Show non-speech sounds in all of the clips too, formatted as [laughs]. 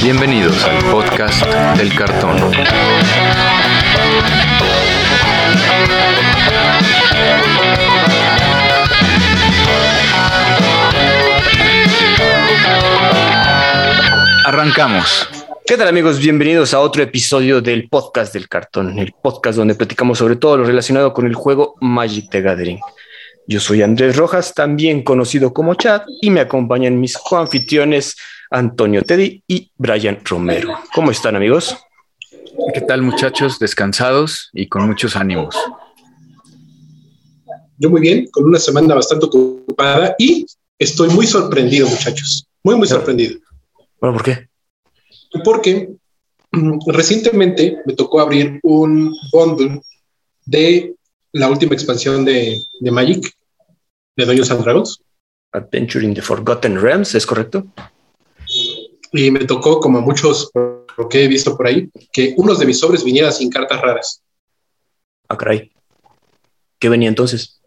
Bienvenidos al podcast del cartón. Arrancamos. ¿Qué tal amigos? Bienvenidos a otro episodio del podcast del cartón, el podcast donde platicamos sobre todo lo relacionado con el juego Magic the Gathering. Yo soy Andrés Rojas, también conocido como Chad, y me acompañan mis coanfitriones Antonio Teddy y Brian Romero. ¿Cómo están amigos? ¿Qué tal muchachos? Descansados y con muchos ánimos. Yo muy bien, con una semana bastante ocupada y estoy muy sorprendido muchachos, muy muy sorprendido. Bueno, ¿por qué? Porque mm, recientemente me tocó abrir un bundle de la última expansión de, de Magic, de Dungeons and Dragons. Adventure in the Forgotten Realms, ¿es correcto? Y me tocó, como a muchos, lo que he visto por ahí, que unos de mis sobres vinieran sin cartas raras. Ah, caray. ¿Qué venía entonces?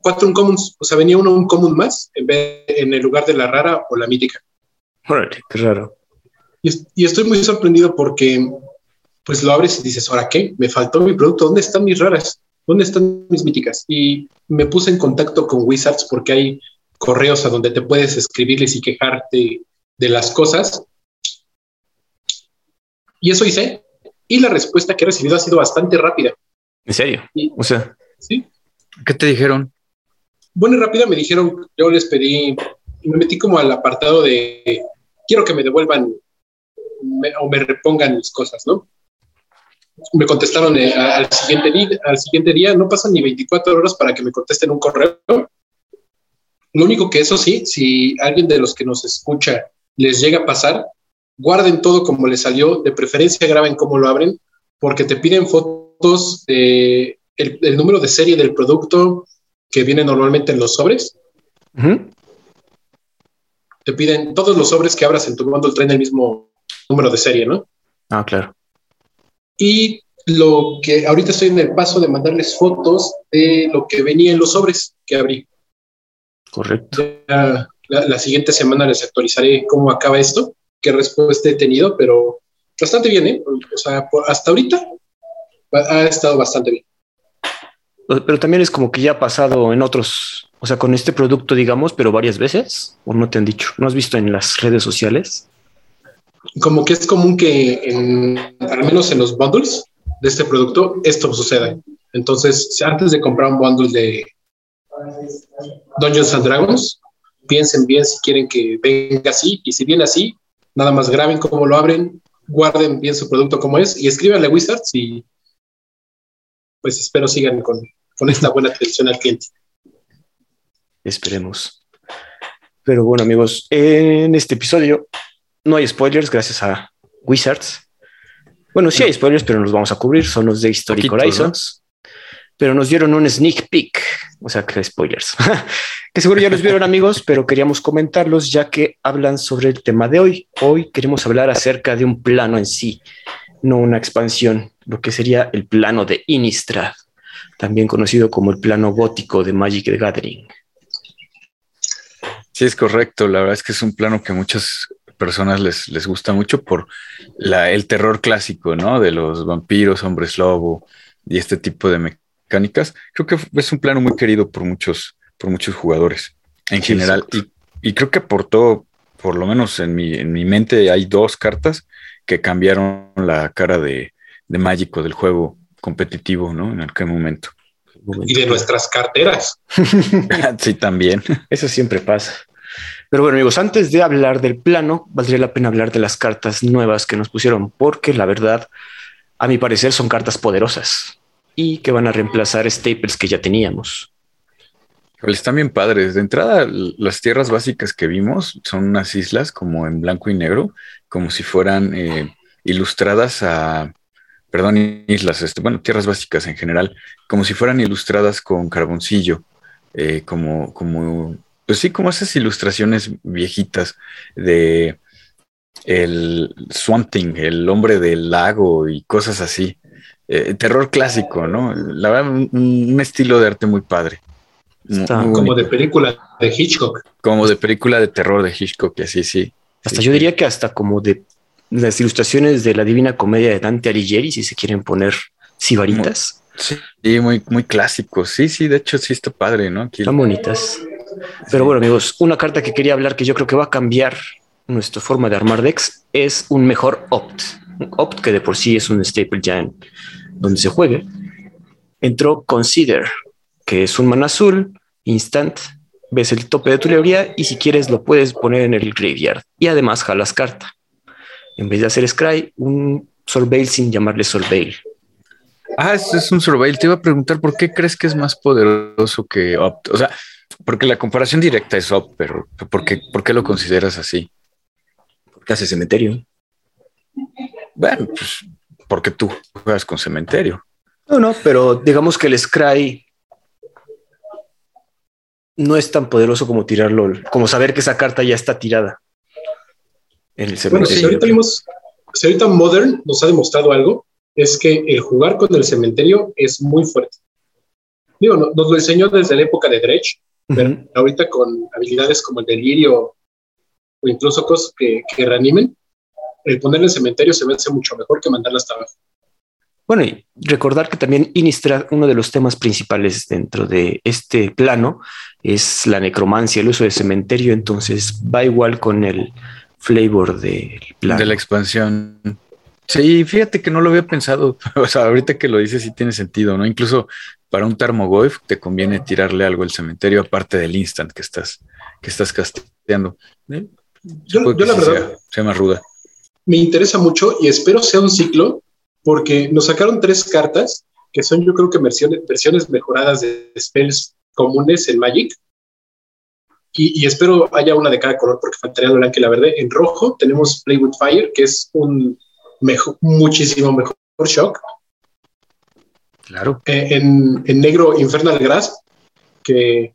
Cuatro uncommons, o sea, venía uno un común más en, vez, en el lugar de la rara o la mítica. Órale, qué raro. Y, y, estoy muy sorprendido porque, pues lo abres y dices, ¿ahora qué? Me faltó mi producto, ¿dónde están mis raras? ¿Dónde están mis míticas? Y me puse en contacto con Wizards porque hay correos a donde te puedes escribirles y quejarte de las cosas. Y eso hice. Y la respuesta que he recibido ha sido bastante rápida. ¿En serio? Y, o sea, ¿sí? ¿Qué te dijeron? Bueno y rápida me dijeron, yo les pedí, me metí como al apartado de, quiero que me devuelvan me, o me repongan mis cosas, ¿no? Me contestaron eh, al, siguiente día, al siguiente día, no pasan ni 24 horas para que me contesten un correo. Lo único que eso sí, si alguien de los que nos escucha les llega a pasar, guarden todo como les salió, de preferencia graben cómo lo abren, porque te piden fotos de el, el número de serie del producto que viene normalmente en los sobres. Uh -huh. Te piden todos los sobres que abras en tu bundle traen el mismo número de serie, ¿no? Ah, claro. Y lo que ahorita estoy en el paso de mandarles fotos de lo que venía en los sobres que abrí. Correcto. La, la, siguiente semana les actualizaré cómo acaba esto, qué respuesta he tenido, pero bastante bien, ¿eh? O sea, por, hasta ahorita ha estado bastante bien. Pero también es como que ya ha pasado en otros, o sea, con este producto, digamos, pero varias veces, o no te han dicho, ¿no has visto en las redes sociales? Como que es común que, en, al menos en los bundles de este producto, esto suceda. Entonces, antes de comprar un bundle de Dungeons and Dragons, piensen bien si quieren que venga así, y si viene así, nada más graben cómo lo abren, guarden bien su producto como es, y escríbanle a Wizards y pues espero sigan con, con esta buena atención al cliente. Esperemos. Pero bueno, amigos, en este episodio no hay spoilers gracias a Wizards. Bueno, sí hay spoilers, pero nos vamos a cubrir. Son los de Historic Poquito, Horizons. ¿no? Pero nos dieron un sneak peek, o sea, que spoilers. [laughs] que seguro ya los vieron, amigos, pero queríamos comentarlos ya que hablan sobre el tema de hoy. Hoy queremos hablar acerca de un plano en sí, no una expansión, lo que sería el plano de Innistrad, también conocido como el plano gótico de Magic the Gathering. Sí, es correcto. La verdad es que es un plano que muchas personas les, les gusta mucho por la, el terror clásico, ¿no? De los vampiros, hombres lobo y este tipo de mecánicas. Creo que es un plano muy querido por muchos, por muchos jugadores en sí, general. Y, y, creo que aportó, por lo menos en mi, en mi mente, hay dos cartas que cambiaron la cara de, de mágico del juego competitivo, ¿no? En aquel momento. Y de nuestras carteras. [laughs] sí, también. Eso siempre pasa. Pero bueno, amigos, antes de hablar del plano, valdría la pena hablar de las cartas nuevas que nos pusieron, porque la verdad, a mi parecer, son cartas poderosas y que van a reemplazar staples que ya teníamos. Están bien padres. De entrada, las tierras básicas que vimos son unas islas como en blanco y negro, como si fueran eh, ilustradas a, perdón, islas, este, bueno, tierras básicas en general, como si fueran ilustradas con carboncillo, eh, como, como, pues sí, como esas ilustraciones viejitas de el Swanting, el hombre del lago y cosas así. Eh, terror clásico, ¿no? La verdad, un, un estilo de arte muy padre. Está como de película de Hitchcock. Como de película de terror de Hitchcock, así, sí. Hasta yo diría que hasta como de las ilustraciones de la Divina Comedia de Dante Alighieri, si se quieren poner sibaritas. Sí, muy, muy clásico. Sí, sí, de hecho sí está padre, ¿no? Están bonitas. Pero bueno, amigos, una carta que quería hablar que yo creo que va a cambiar nuestra forma de armar decks es un mejor opt. Un opt que de por sí es un staple ya en donde se juegue. Entró Consider, que es un mana azul, instant, ves el tope de tu librería y si quieres lo puedes poner en el graveyard y además jalas carta. En vez de hacer Scry, un Surveil sin llamarle Surveil. Ah, es, un Surveil. Te iba a preguntar por qué crees que es más poderoso que Opt. O sea, porque la comparación directa es Opt, pero ¿por qué, por qué lo consideras así? Porque hace cementerio. Bueno, pues porque tú juegas con cementerio. No, no, pero digamos que el Scry no es tan poderoso como tirarlo, como saber que esa carta ya está tirada. En el bueno, si ahorita vimos, si ahorita Modern nos ha demostrado algo, es que el jugar con el cementerio es muy fuerte. Digo, nos lo enseñó desde la época de Dredge, pero ahorita con habilidades como el delirio o incluso cosas que, que reanimen, el ponerle el cementerio se ve mucho mejor que mandarla hasta abajo. Bueno, y recordar que también Innistrad, uno de los temas principales dentro de este plano es la necromancia, el uso de cementerio, entonces va igual con el flavor del plano. De la expansión. Sí, fíjate que no lo había pensado. [laughs] O sea, ahorita que lo dices sí tiene sentido, ¿no? Incluso para un Tarmogoyf te conviene tirarle algo al cementerio aparte del instant que estás, que estás casteando. ¿Eh? Yo, la verdad sea más ruda. Me interesa mucho y espero sea un ciclo porque nos sacaron tres cartas que son yo creo que versiones, versiones mejoradas de spells comunes en Magic. Y, espero haya una de cada color porque faltaría la blanca y la verde. En rojo tenemos Play with Fire, que es un mejor, muchísimo mejor shock. Claro. Eh, en, en, negro Infernal Grasp, que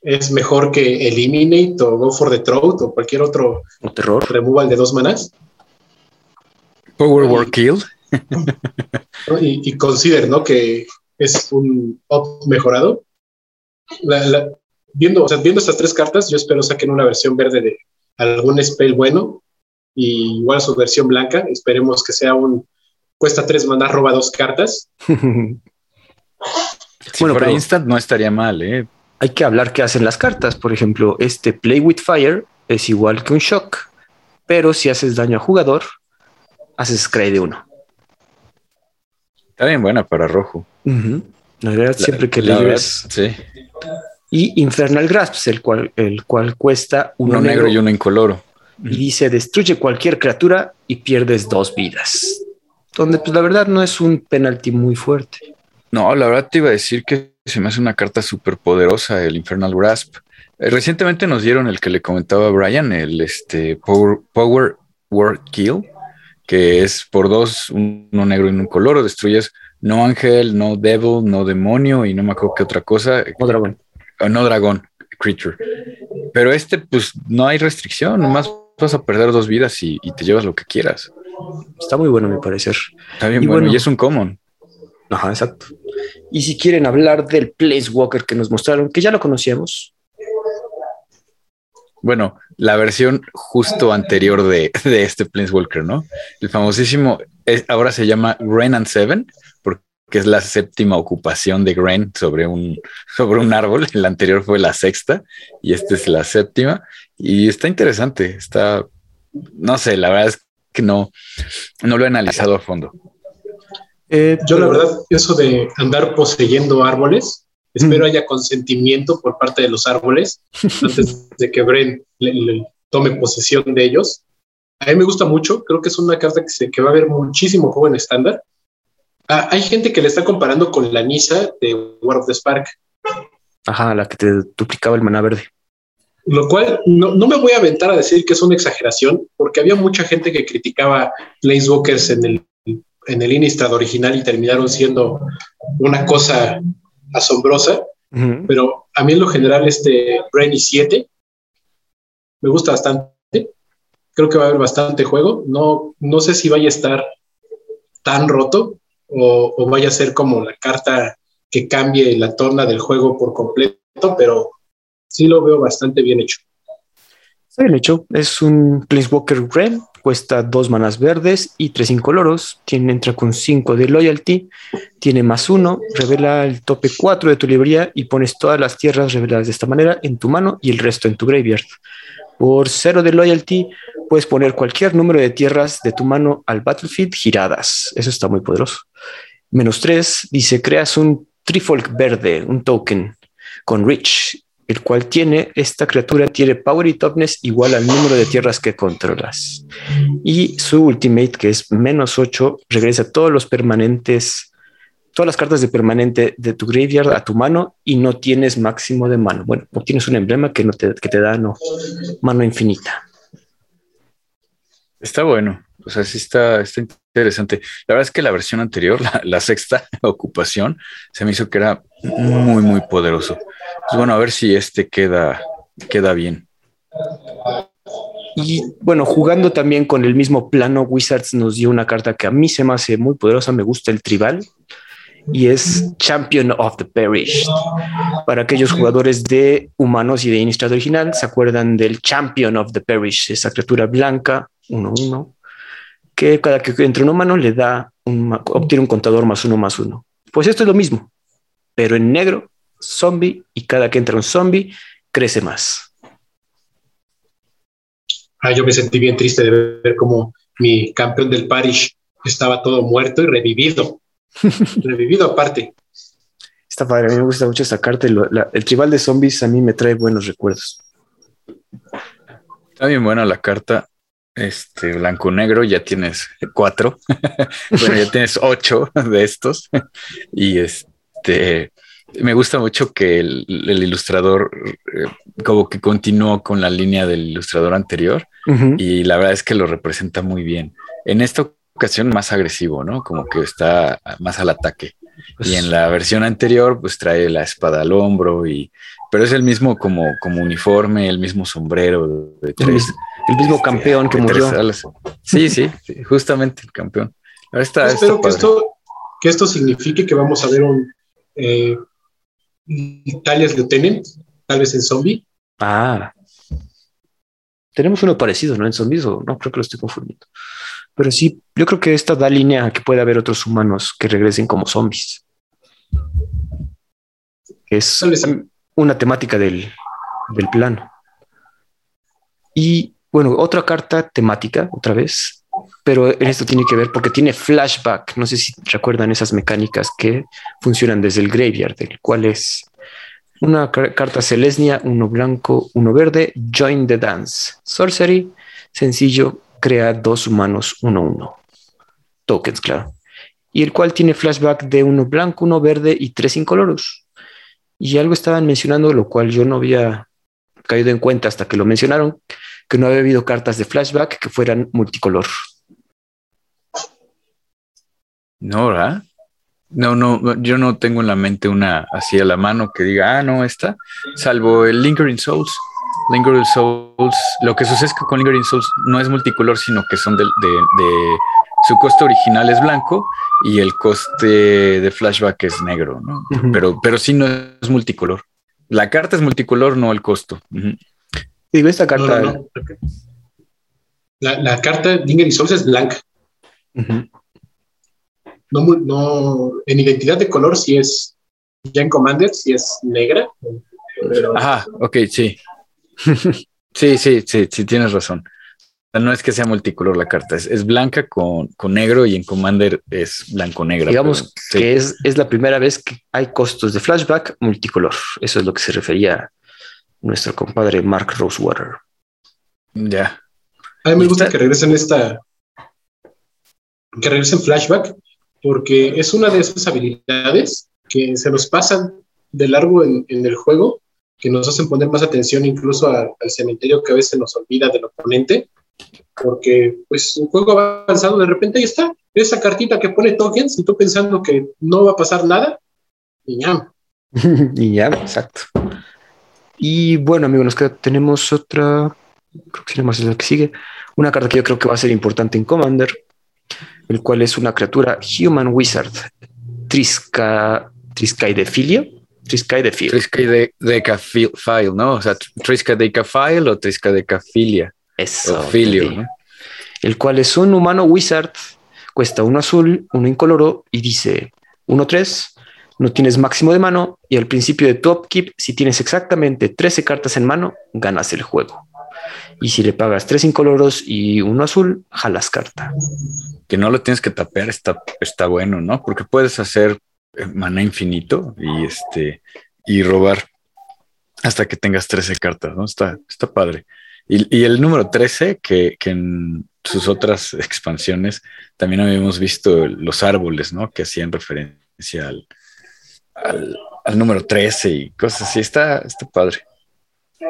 es mejor que Eliminate o Go for the Throat o cualquier otro terror. removal de dos manas. Power War Kill [laughs] y, y, consider, ¿no? Que es un up mejorado. viendo, viendo estas tres cartas, yo espero saquen una versión verde de algún spell bueno y igual su versión blanca. Esperemos que sea un cuesta tres mandar roba dos cartas. [laughs] bueno, para instant no estaría mal, ¿eh? Hay que hablar qué hacen las cartas. Por ejemplo, este Play with Fire es igual que un Shock, pero si haces daño a jugador, haces Scry de uno. Está bien buena para rojo. La verdad, siempre que le Sí. Y Infernal Grasps, el cual, el cual cuesta uno, negro, y uno incoloro. Y dice: destruye cualquier criatura y pierdes dos vidas. Donde, pues la verdad, no es un penalti muy fuerte. No, la verdad te iba a decir que se me hace una carta súper poderosa, el Infernal Grasp. Eh, recientemente nos dieron el que le comentaba Brian, el este Power, Power Word Kill que es por dos, uno negro y un color, destruyes no ángel, no devil, no demonio y no me acuerdo qué otra cosa. No dragón. Ah, no dragón, creature. Pero este, pues no hay restricción, nomás vas a perder dos vidas y, te llevas lo que quieras. Está muy bueno, a mi parecer. Está bien bueno, y es un common. Ajá, exacto. Y si quieren hablar del Place Walker que nos mostraron, que ya lo conocíamos, bueno, la versión justo anterior de, este Planeswalker, ¿no? El famosísimo, ahora se llama Gren and Seven, porque es la séptima ocupación de Gren sobre un, sobre un árbol. El anterior fue la sexta y esta es la séptima. Y está interesante, está, no sé, la verdad es que no, no lo he analizado a fondo. Eh, yo la verdad, eso de andar poseyendo árboles, Espero haya consentimiento por parte de los árboles antes de que Bren le, tome posesión de ellos. A mí me gusta mucho, creo que es una carta que, se, que va a haber muchísimo juego en estándar. Ah, hay gente que le está comparando con la Nisa de War of the Spark. Ajá, la que te duplicaba el maná verde. Lo cual no, no, me voy a aventar a decir que es una exageración, porque había mucha gente que criticaba Planeswalkers en el, en el Innistrad original y terminaron siendo una cosa asombrosa, pero a mí en lo general este Brainy 7 me gusta bastante. Creo que va a haber bastante juego. No, no sé si vaya a estar tan roto o, vaya a ser como la carta que cambie la torna del juego por completo, pero sí lo veo bastante bien hecho. Está bien hecho. Es un Planeswalker Red. Cuesta dos manas verdes y tres incoloros. Tiene, entra con cinco de loyalty. Tiene más uno. Revela el tope 4 de tu librería y pones todas las tierras reveladas de esta manera en tu mano y el resto en tu graveyard. Por cero de loyalty, puedes poner cualquier número de tierras de tu mano al battlefield giradas. Eso está muy poderoso. Menos tres, dice, creas un Trifolk verde, un token con Rich, el cual tiene, esta criatura tiene Power y Toughness igual al número de tierras que controlas. Y su ultimate, que es menos 8, regresa todos los permanentes, todas las cartas de permanente de tu graveyard a tu mano y no tienes máximo de mano. Bueno, obtienes un emblema que, no te, que te da no, mano infinita. Está bueno. O sea, sí está, está interesante. La verdad es que la versión anterior, [laughs] la, sexta [laughs] ocupación, se me hizo que era muy, muy poderoso. Pues bueno, a ver si este queda, queda bien. Y bueno, jugando también con el mismo plano, Wizards nos dio una carta que a mí se me hace muy poderosa, me gusta el tribal, y es Champion of the Parish. Para aquellos jugadores de humanos y de Innistrad original, se acuerdan del Champion of the Parish, esa criatura blanca, 1-1, que cada que entra un humano le da obtiene un contador más uno más uno. Pues esto es lo mismo, pero en negro, zombie, y cada que entra un zombie, crece más. Ah, yo me sentí bien triste de ver cómo mi campeón del parish estaba todo muerto y revivido. Revivido aparte. Está padre, a mí me gusta mucho esta carta. el tribal de zombies a mí me trae buenos recuerdos. Está bien buena la carta este blanco negro, ya tienes cuatro, [laughs] bueno, ya tienes ocho de estos. [laughs] y este me gusta mucho que el, ilustrador eh, como que continuó con la línea del ilustrador anterior y la verdad es que lo representa muy bien. En esta ocasión más agresivo, ¿no? Como que está más al ataque. y en la versión anterior, pues trae la espada al hombro y, pero es el mismo como, como uniforme, el mismo sombrero de tres el mismo este, campeón que murió. Sí, sí, justamente el campeón. Espero que esto, que esto signifique que vamos a ver un eh, Italias Lieutenant, tal vez en zombie. Ah. Tenemos uno parecido, ¿no? En zombies o no, creo que lo estoy confundiendo. Pero sí, yo creo que esta da línea a que puede haber otros humanos que regresen como zombies. Es una temática del, del plano. Y bueno, otra carta temática, otra vez, pero en esto tiene que ver porque tiene flashback. No sé si recuerdan esas mecánicas que funcionan desde el graveyard, el cual es una carta Celestia, uno blanco, uno verde, Join the Dance. Sorcery, sencillo, crea dos humanos, uno, uno. Tokens, claro. Y el cual tiene flashback de uno blanco, uno verde y tres incoloros. Y algo estaban mencionando, lo cual yo no había caído en cuenta hasta que lo mencionaron, que no había habido cartas de flashback que fueran multicolor. No, ¿verdad? No, no, yo no tengo en la mente una así a la mano que diga, ah, no, esta, salvo el Lingering Souls. Lingering Souls, lo que sucede es que con Lingering Souls no es multicolor, sino que son de, su coste original es blanco y el coste de flashback es negro, ¿no? pero, pero sí no es multicolor. La carta es multicolor, no el costo. Digo, esta carta. La, la, carta Dinger y Souls es blanca. no, no, en identidad de color sí es. Ya en Commander sí es negra. Ajá, ok, sí. Sí, sí, sí, sí, tienes razón. No es que sea multicolor la carta, es, blanca con, negro y en Commander es blanco-negra. Digamos que es, es, la primera vez que hay costos de flashback multicolor. Eso es lo que se refería nuestro compadre Mark Rosewater. Ya. A mí me gusta que regresen esta, que regresen flashback, porque es una de esas habilidades que se nos pasan de largo en, el juego, que nos hacen poner más atención incluso al cementerio que a veces nos olvida del oponente, porque pues un juego avanzado de repente ahí está, esa cartita que pone tokens y tú pensando que no va a pasar nada, y ya. [laughs] ya, exacto. Y bueno, amigos, nos tenemos otra, creo que más la que sigue, una carta que yo creo que va a ser importante en Commander, el cual es una criatura Human Wizard, Trisca, Triscaidefilio, Triskaidekaphile. Triskaidekaphile, ¿no? O sea, Triskaidekaphile o Triskaidekaphilia. Eso. O filio, ¿no? El cual es un humano wizard, cuesta uno azul, uno incoloro y dice 1-3, no tienes máximo de mano y al principio de tu upkeep, si tienes exactamente 13 cartas en mano, ganas el juego. Y si le pagas tres incoloros y uno azul, jalas carta. Que no lo tienes que tapear, está, está bueno, ¿no? Porque puedes hacer maná infinito y este y robar hasta que tengas 13 cartas, ¿no? Está, está padre. Y, y el número 13, que, que, en sus otras expansiones también habíamos visto los árboles, ¿no? Que hacían referencia al, al, al número 13 y cosas así. Está, está padre.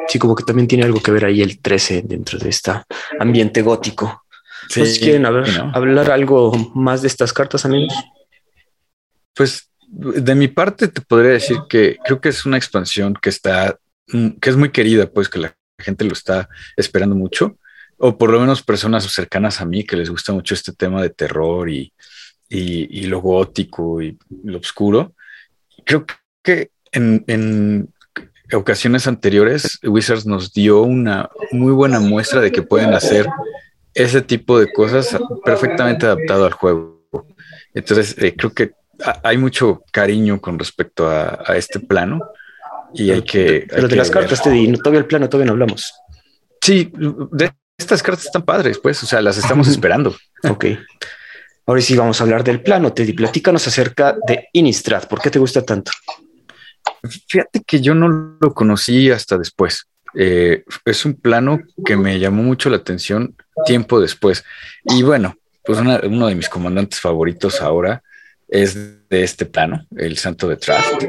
Sí, como que también tiene algo que ver ahí el 13 dentro de este ambiente gótico. Sí, pues, ¿Quieren hablar, no. hablar algo más de estas cartas, amigos? Pues de mi parte te podría decir que creo que es una expansión que está, mm, que es muy querida, pues que la gente lo está esperando mucho, o por lo menos personas cercanas a mí que les gusta mucho este tema de terror y, y, y lo gótico y lo oscuro. Creo que en, en ocasiones anteriores, Wizards nos dio una muy buena muestra de que pueden hacer ese tipo de cosas perfectamente adaptado al juego. Entonces, eh, creo que hay mucho cariño con respecto a, a este plano y hay que. Pero hay de las ver. cartas, te di, todavía el plano, todavía no hablamos. Sí, de estas cartas están padres, pues, o sea, las estamos esperando. ok. Ahora sí vamos a hablar del plano. Teddy, platícanos acerca de Innistrad. ¿Por qué te gusta tanto? Fíjate que yo no lo conocí hasta después. Eh, es un plano que me llamó mucho la atención tiempo después. Y bueno, pues una, uno de mis comandantes favoritos ahora es de este plano, el Santo de Traft.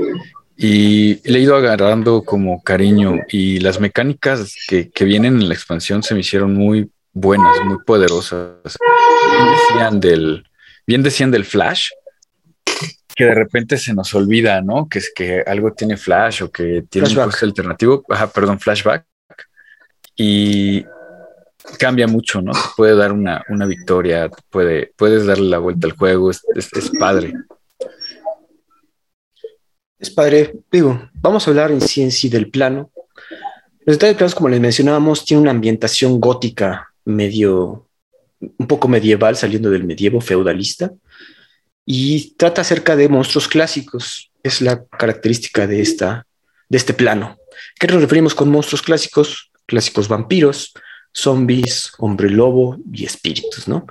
Y le he ido agarrando como cariño y las mecánicas que, que vienen en la expansión se me hicieron muy buenas, muy poderosas. Bien decían del, bien decían del Flash, que de repente se nos olvida, ¿no? Que es que algo tiene flash o que tiene flashback. un coste alternativo, ajá, perdón, flashback. Y cambia mucho, ¿no? Puede dar una, una victoria, puede, puedes darle la vuelta al juego, es, es, es, padre. Es padre, digo, vamos a hablar en sí en sí del plano. Los detalles planos, como les mencionábamos, tiene una ambientación gótica medio, un poco medieval, saliendo del medievo feudalista y trata acerca de monstruos clásicos. Es la característica de, esta, de este plano. ¿Qué nos referimos con monstruos clásicos? Clásicos vampiros, zombies, hombre lobo y espíritus, ¿no?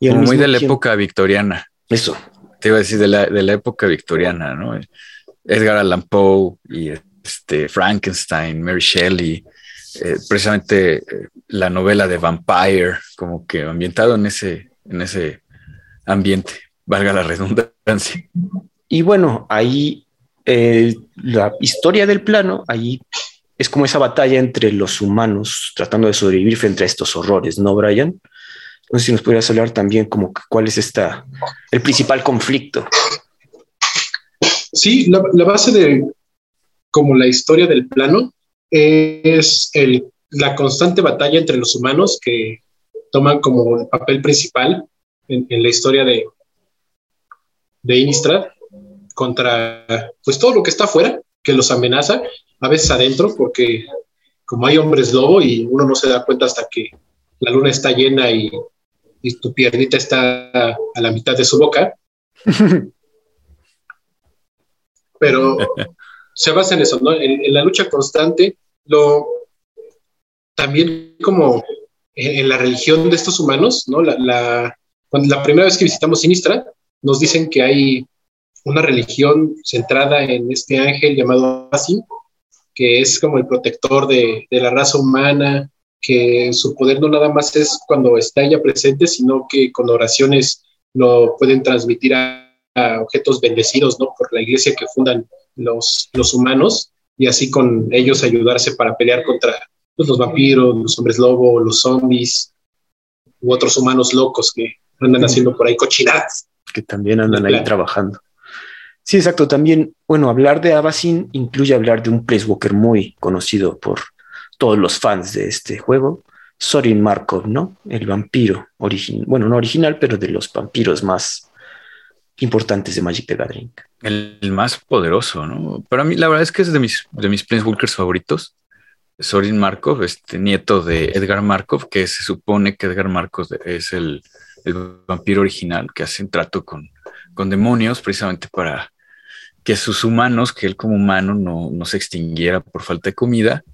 Y Como muy de la tiempo, época victoriana. Eso. Te iba a decir de la, de la época victoriana, ¿no? Edgar Allan Poe y este, Frankenstein, Mary Shelley, eh, precisamente eh, la novela de Vampire, como que ambientado en ese, en ese ambiente valga la redundancia. Y bueno, ahí eh, la historia del plano, ahí es como esa batalla entre los humanos tratando de sobrevivir frente a estos horrores, ¿no, Brian? No sé si nos podrías hablar también como cuál es esta, el principal conflicto. Sí, la, base de como la historia del plano es el, la constante batalla entre los humanos que toman como el papel principal en, la historia de, de contra pues todo lo que está afuera, que los amenaza, a veces adentro, porque como hay hombres lobo y uno no se da cuenta hasta que la luna está llena y, y tu piernita está a la mitad de su boca. [laughs] Pero se basa en eso, ¿no? En, en, la lucha constante, lo también como en, en, la religión de estos humanos, ¿no? La, la, cuando, la primera vez que visitamos Sinistra, nos dicen que hay una religión centrada en este ángel llamado Asim, que es como el protector de, de, la raza humana, que su poder no nada más es cuando está ella presente, sino que con oraciones lo pueden transmitir a, a objetos bendecidos, ¿no? Por la iglesia que fundan los, los humanos y así con ellos ayudarse para pelear contra pues, los vampiros, los hombres lobo, los zombies u otros humanos locos que andan haciendo por ahí cochinadas que también andan ahí trabajando. Sí, exacto. También, bueno, hablar de Abacin incluye hablar de un Placewalker muy conocido por todos los fans de este juego, Sorin Markov, ¿no? El vampiro bueno, no original, pero de los vampiros más, importantes de Magic the Gathering. El, más poderoso, ¿no? Para mí, la verdad es que es de mis, de mis Planeswalkers favoritos. Sorin Markov, este nieto de Edgar Markov, que se supone que Edgar Markov es el, vampiro original que hace un trato con, con demonios precisamente para que sus humanos, que él como humano no, no se extinguiera por falta de comida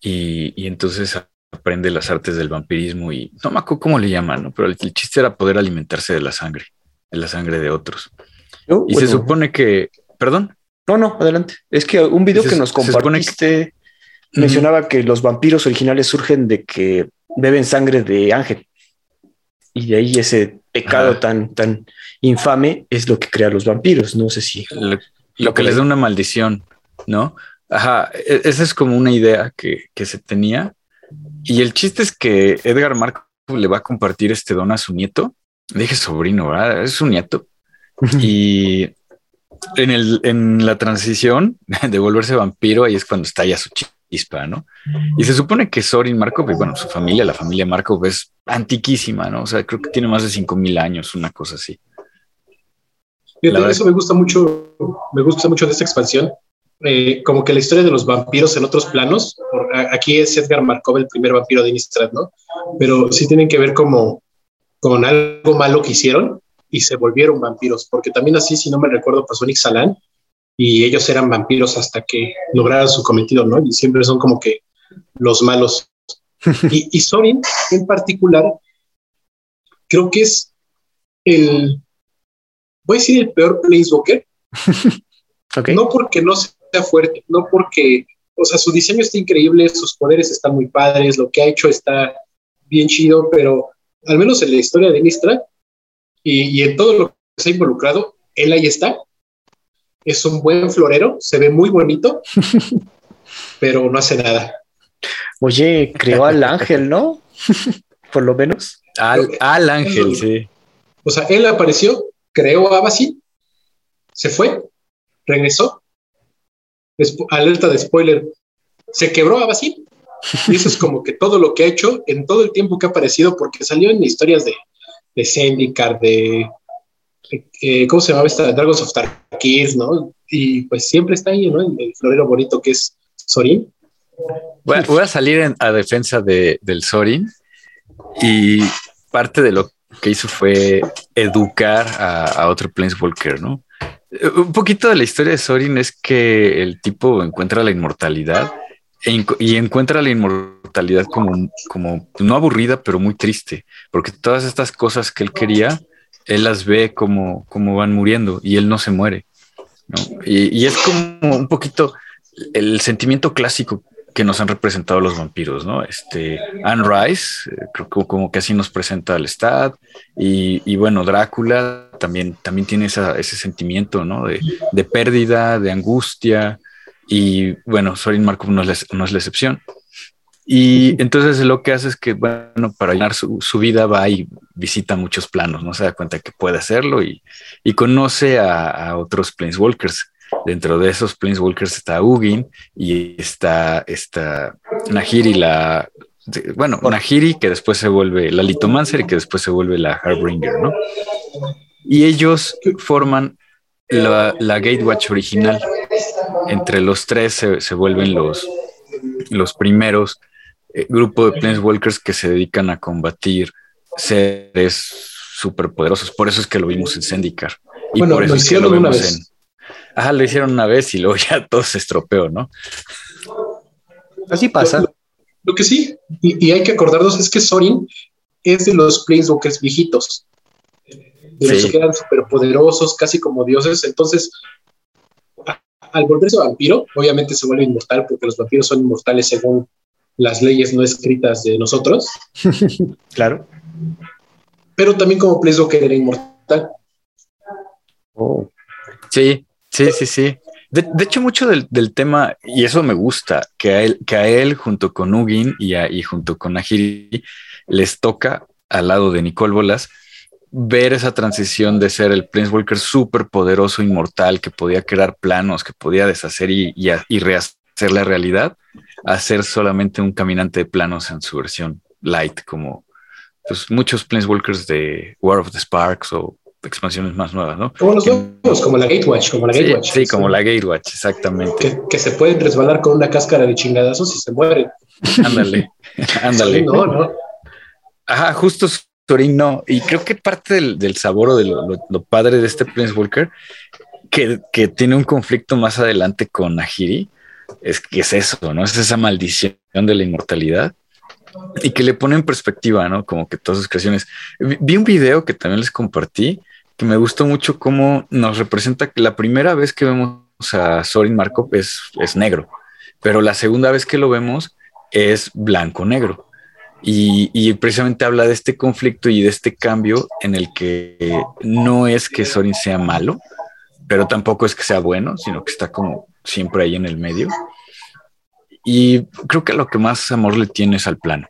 y, y, entonces aprende las artes del vampirismo y no me acuerdo cómo le llaman, ¿no? pero el, chiste era poder alimentarse de la sangre, de la sangre de otros. y se supone que, perdón. No, no, adelante. Es que un video que nos compartiste mencionaba que los vampiros originales surgen de que beben sangre de ángel. Y de ahí ese pecado tan, tan infame es lo que crea los vampiros. No sé si. Lo, que les da una maldición, ¿no? Ajá, e, esa es como una idea que, que se tenía. Y el chiste es que Edgar Marco le va a compartir este don a su nieto. Dije sobrino, ¿verdad? Es su nieto. y en, el, en la transición [laughs] de volverse vampiro, ahí es cuando estalla su chispa, ¿no? Y se supone que Sorin Markov, bueno, su familia, la familia Markov es antiquísima, ¿no? O sea, creo que tiene más de 5000 años, una cosa así. Eso me gusta mucho, me gusta mucho de esta expansión. Eh, como que la historia de los vampiros en otros planos, aquí es Edgar Markov el primer vampiro de Innistrad, ¿no? Pero sí tienen que ver como con algo malo que hicieron y se volvieron vampiros, porque también así, si no me recuerdo, pasó en Ixalan y ellos eran vampiros hasta que lograran su cometido, ¿no? Y siempre son como que los malos. [laughs] y, y Sorin, en particular, creo que es el, voy a decir el peor Planeswalker. [laughs] okay. No porque no sea fuerte, no porque, o sea, su diseño está increíble, sus poderes están muy padres, lo que ha hecho está bien chido, pero al menos en la historia de Mistra y, y en todo lo que se ha involucrado, él ahí está es un buen florero, se ve muy bonito, [laughs] pero no hace nada. Oye, creó al ángel, ¿no? [laughs] Por lo menos. Al, ángel, sí. O sea, él apareció, creó a Basil, se fue, regresó. alerta de spoiler, se quebró a Basil. Y eso es como que todo lo que ha hecho en todo el tiempo que ha aparecido, porque salió en historias de, de Zendikar, de eh, ¿cómo se llamaba esta? Dragons of Tarkir, ¿no? Y pues siempre está ahí, ¿no? El, florero bonito que es Sorin. Voy a, salir a defensa de, del Sorin y parte de lo que hizo fue educar a, otro Planeswalker, ¿no? Un poquito de la historia de Sorin es que el tipo encuentra la inmortalidad e y encuentra la inmortalidad como, como no aburrida, pero muy triste, porque todas estas cosas que él quería, él las ve como, como van muriendo y él no se muere. Y, es como un poquito el sentimiento clásico que nos han representado los vampiros, ¿no? Este, Anne Rice, eh, creo que como que así nos presenta al Stad, y, bueno, Drácula también, también tiene ese sentimiento, ¿no? De, pérdida, de angustia, y bueno, Sorin Markov no es la excepción. Y entonces lo que hace es que, bueno, para llenar su, vida va y visita muchos planos, no se da cuenta que puede hacerlo y, conoce a, otros Planeswalkers. Dentro de esos Planeswalkers está Ugin y está, está Nahiri, la, bueno, Nahiri que después se vuelve la Litomancer y que después se vuelve la Harbringer, ¿no? Y ellos forman la, la Gatewatch original. Entre los tres se, se vuelven los, los primeros eh, grupo de Planeswalkers que se dedican a combatir seres superpoderosos. Por eso es que lo vimos en Zendikar. Y bueno, por eso lo es que lo vemos en. Ajá, lo hicieron una vez y luego [laughs] ya todo se estropeó, ¿no? Así pasa. Lo, que sí, y, hay que acordarnos es que Sorin es de los Planeswalkers viejitos, de los que eran superpoderosos, casi como dioses. Entonces, al volverse vampiro, obviamente se vuelve inmortal porque los vampiros son inmortales según las leyes no escritas de nosotros. [laughs] claro. Pero también como que era inmortal. Oh. Sí, sí, sí, sí. De, hecho, mucho del, tema, y eso me gusta, que a él, que a él junto con Ugin y, y junto con Nahiri les toca al lado de Nicole Bolas ver esa transición de ser el Planeswalker súper poderoso, inmortal, que podía crear planos, que podía deshacer y, y, rehacer la realidad, hacer solamente un caminante de planos en su versión light, como pues, muchos Planeswalkers de War of the Sparks o expansiones más nuevas, ¿no? Como los nuevos, como la Gatewatch, como la Sí, Gatewatch. sí, como la Gatewatch, exactamente. Que, que se pueden resbalar con una cáscara de chingadazos y se mueren. Ándale, [laughs] ándale. Sí, no, no. Ajá, justo Sorin no. Y creo que parte del, del sabor o de lo, lo- lo padre de este Planeswalker, que, que tiene un conflicto más adelante con Nahiri, es que es eso, ¿no? Es esa maldición de la inmortalidad y que le pone en perspectiva, ¿no? Como que todas sus creaciones. Vi, un video que también les compartí que me gustó mucho cómo nos representa que la primera vez que vemos a Sorin Markov es, es negro, pero la segunda vez que lo vemos es blanco-negro. Y, y precisamente habla de este conflicto y de este cambio en el que no es que Sorin sea malo, pero tampoco es que sea bueno, sino que está como siempre ahí en el medio. Y creo que lo que más amor le tiene es al plano,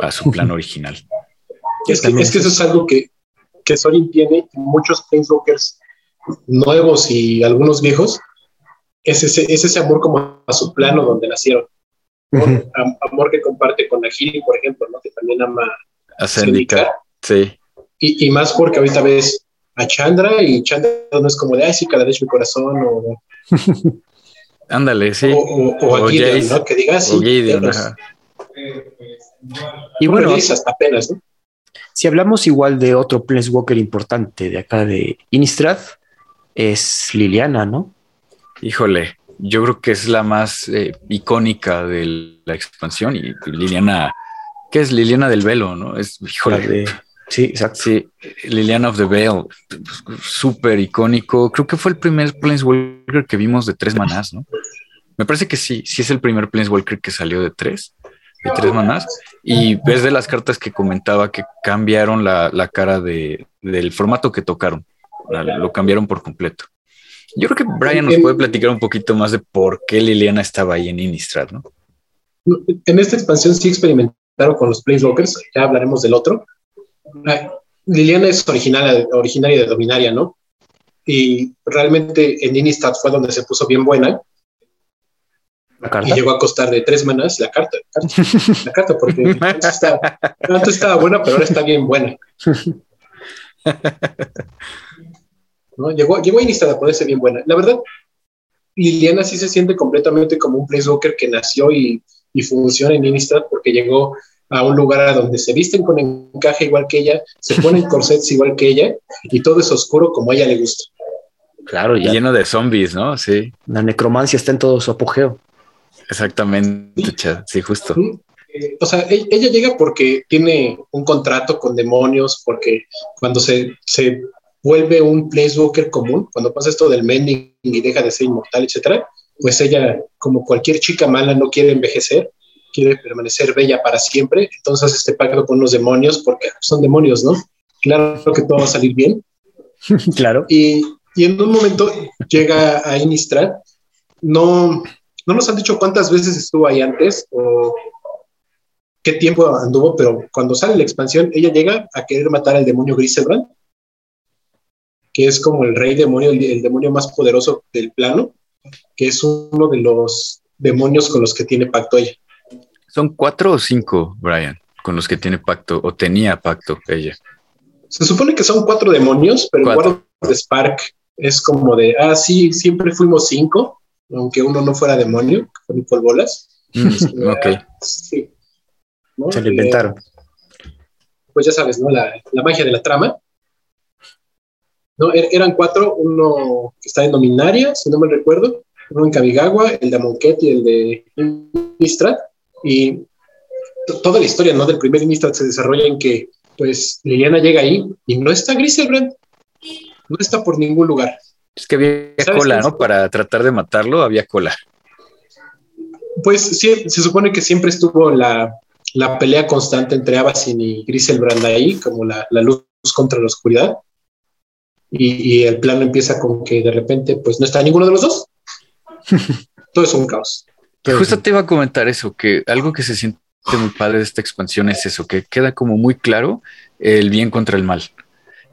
a su plano original. Es que, es que es- eso es algo que, que Sorin tiene y muchos Planeswalkers nuevos y algunos viejos. Es ese, es ese amor como a su plano donde nacieron. Ujú. Am- amor que comparte con Nahiri, por ejemplo, ¿no? que también ama A a Zendikar, Zendikar. sí, Y, y más porque ahorita ves a Chandra y Chandra no es como de, ay, sí, Kaladesh mi corazón, o, [laughs] ándale, sí. o, o- o a O Gideon, Jace. ¿no? Que diga, "Ah, o Gideon, ajá. Y bueno, hasta apenas, ¿no? si hablamos igual de otro Planeswalker importante de acá de Innistrad, es Liliana, ¿no? Híjole, yo creo que es la más eh, icónica de la expansión y Liliana, ¿qué es Liliana del Velo? ¿No? Es, La híjole, de- sí, exacto. Sí, Liliana of the Veil, súper icónico. Creo que fue el primer Planeswalker que vimos de tres manás, ¿no? Me parece que sí, sí es el primer Planeswalker que salió de tres, de tres manás. Y ves de las cartas que comentaba que cambiaron la, la cara de, del formato que tocaron. Lo cambiaron por completo. Yo creo que Brian nos puede platicar un poquito más de por qué Liliana estaba ahí en Innistrad, ¿no? En esta expansión sí experimentaron con los Planeswalkers, ya hablaremos del otro. Liliana es original, originaria de Dominaria, ¿no? Y realmente en Innistrad fue donde se puso bien buena La y carta. llegó a costar de tres manas la carta. La carta, [laughs] la carta, porque antes estaba, antes estaba buena, pero ahora está bien buena. ¿No? Llegó, llegó a Innistrad a ponerse bien buena. La verdad, Liliana sí se siente completamente como un Planeswalker que nació y, y funciona en Innistrad porque llegó a un lugar a donde se visten con encaje igual que ella, se ponen [laughs] corsets igual que ella y todo es oscuro como a ella le gusta. Claro, Y ya. lleno de zombies, ¿no? Sí, La necromancia está en todo su apogeo. exactamente, Chad. Sí, justo. Eh, o sea, e- ella llega porque tiene un contrato con demonios, porque cuando se, se vuelve un Planeswalker común, cuando pasa esto del mending y deja de ser inmortal, etcétera, pues ella, como cualquier chica mala, no quiere envejecer, quiere permanecer bella para siempre, entonces este pacto con los demonios, porque son demonios, ¿no? Claro que todo va a salir bien. [laughs] claro. Y, y en un momento llega a Innistrad. No, no nos han dicho cuántas veces estuvo ahí antes o qué tiempo anduvo, pero cuando sale la expansión, ella llega a querer matar al demonio Griselbrand, que es como el rey demonio, el, el demonio más poderoso del plano, que es uno de los demonios con los que tiene pacto ella. ¿Son cuatro o cinco, Brian, con los que tiene pacto o tenía pacto ella? Se supone que son cuatro demonios, pero Cuatro. el de Spark es como de, ah, sí, siempre fuimos cinco, aunque uno no fuera demonio, que fue Nicole Bolas. Mm, ok. Sí. ¿No? Se lo Eh, inventaron. pues ya sabes, ¿no? La, la magia de la trama. No, Er- eran cuatro, uno que está en Dominaria, si no me recuerdo, uno en Kamigawa, el de Amonkhet y el de Innistrad. Y to- toda la historia, ¿no? Del primer Innistrad se desarrolla en que, pues, Liliana llega ahí y no está Griselbrand. No está por ningún lugar. Es que había ¿Sabes cola? ¿no? Para tratar de matarlo, había cola. Pues sí, se supone que siempre estuvo la, la pelea constante entre Abacin y Griselbrand ahí, como la, la luz contra la oscuridad. Y, y el plano empieza con que de repente, pues no está ninguno de los dos. [laughs] Todo es un caos. Justo te iba a comentar eso, que algo que se siente muy padre de esta expansión es eso, que queda como muy claro el bien contra el mal.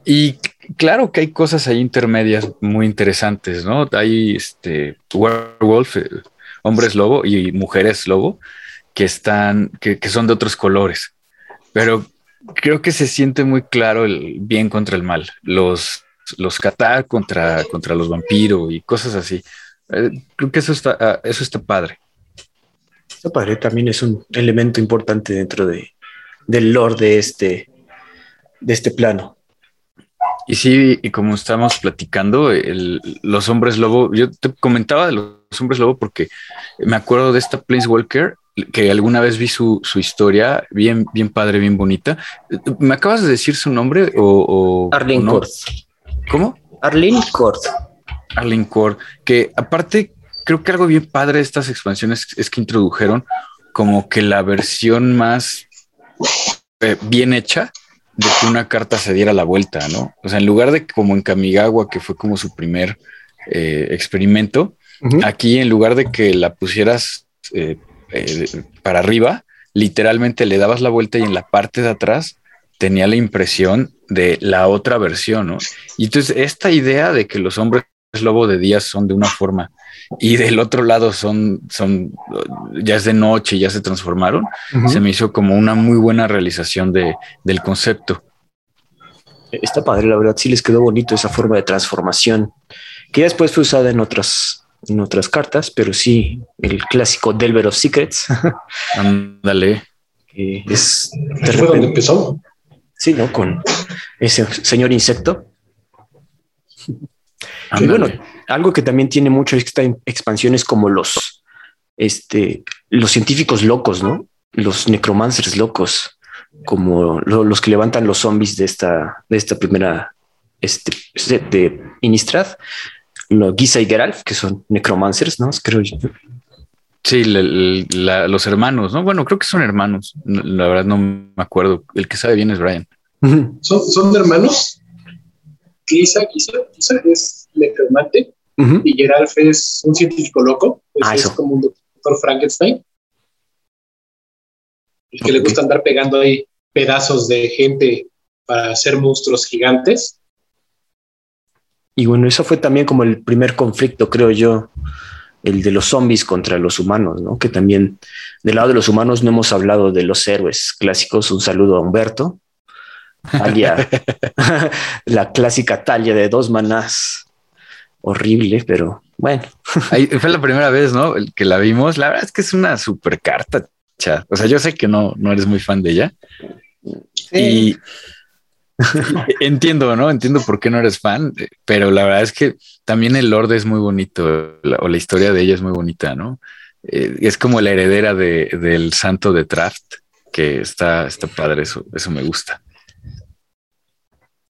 Y claro que hay cosas ahí intermedias muy interesantes, ¿no? Hay este werewolf, eh, hombres lobo y mujeres lobo que están, que, que son de otros colores. Pero creo que se siente muy claro el bien contra el mal. Los los Qatar contra, contra los vampiros y cosas así. Eh, creo que eso está, ah, eso está padre. Está padre, también es un elemento importante dentro de, del lore de este, de este plano. Y sí, y como estamos platicando, los hombres lobo, yo te comentaba de los hombres lobo porque me acuerdo de esta Walker que alguna vez vi su, historia, bien, bien padre, bien bonita. ¿Me acabas de decir su nombre o...? Arlene Cord. ¿Cómo? Arlene Cord. Arlene Cord, que aparte creo que algo bien padre de estas expansiones es que introdujeron como que la versión más eh, bien hecha de que una carta se diera la vuelta, ¿no? O sea, en lugar de como en Kamigawa, que fue como su primer eh, experimento, aquí en lugar de que la pusieras eh, eh, para arriba, literalmente le dabas la vuelta y en la parte de atrás tenía la impresión de la otra versión, ¿no? Y entonces esta idea de que los hombres lobo de día son de una forma y del otro lado son, son ya es de noche, ya se transformaron, se me hizo como una muy buena realización de, del concepto. Está padre, la verdad, sí les quedó bonito esa forma de transformación, que después fue usada en otras, en otras cartas, pero sí, el clásico Delver of Secrets. [laughs] Ándale. es fue donde empezó. Sí, ¿no? Con ese señor insecto. Y bueno, algo que también tiene mucho esta expansión es como los, este, los científicos locos, ¿no? Los necromancers locos, como los que levantan los zombies de esta, de esta primera este, de Innistrad, los Giza y Geralf, que son necromancers, ¿no? Creo yo. Sí, los hermanos, ¿no? Bueno, creo que son hermanos. La verdad no me acuerdo. El que sabe bien es Brian. ¿Son, son hermanos? Giza, Giza, Giza es necromante y Geralf es un científico loco. Es, ah, es como un doctor Frankenstein. Y que le gusta andar pegando ahí pedazos de gente para hacer monstruos gigantes. Y bueno, eso fue también como el primer conflicto, creo yo, el de los zombies contra los humanos, ¿no? Que también del lado de los humanos no hemos hablado de los héroes clásicos. Un saludo a Humberto. [laughs] [laughs] la clásica talla de dos manás horrible, pero bueno. [laughs] fue la primera vez, ¿no? Que la vimos. La verdad es que es una super carta. O sea, yo sé que no, no eres muy fan de ella. Y [laughs] entiendo, ¿no? Entiendo por qué no eres fan, pero la verdad es que también el Lord es muy bonito, o la historia de ella es muy bonita, ¿no? Eh, es como la heredera del santo de Traft, que está, está padre, eso, eso me gusta.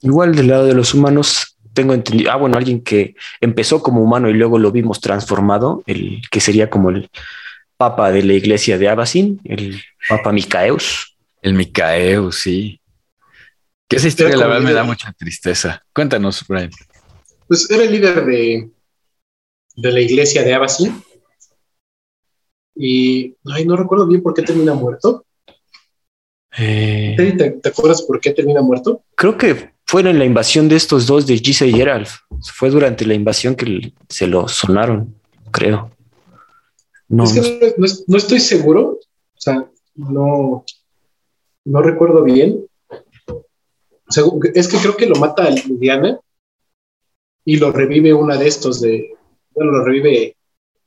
Igual del lado de los humanos, tengo entendido, ah, bueno, alguien que empezó como humano y luego lo vimos transformado, el que sería como el papa de la iglesia de Abasin, el papa Micaeus. El Micaeus, sí. Que esa historia, la verdad, me da mucha tristeza. Cuéntanos, Brian. Pues era el líder de, de la iglesia de Abasin. Y ay, no recuerdo bien por qué termina muerto. Eh, ¿Te, acuerdas por qué termina muerto? Creo que fue en la invasión de estos dos de Gisa y Gerald. Fue durante la invasión que se lo sonaron, creo. No, no, estoy seguro. O sea, no, no recuerdo bien. es que creo que lo mata a Liliana y lo revive una de estos de. Bueno, lo revive.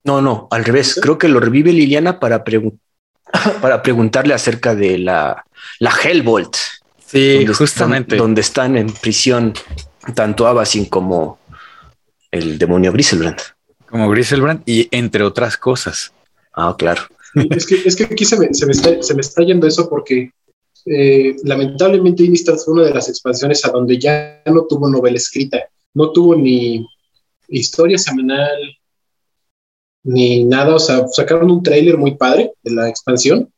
No, no, al revés. Creo que lo revive Liliana para, [laughs] para preguntarle acerca de la, la Hellbolt. Sí, justamente. donde están en prisión tanto Abasin como el demonio Griselbrand. Como Griselbrand y entre otras cosas. Ah, claro. Es que, es que aquí se me, está, yendo eso porque eh, lamentablemente Innistrad fue una de las expansiones a donde ya no tuvo novela escrita, no tuvo ni historia semanal, ni nada, o sea, sacaron un tráiler muy padre de la expansión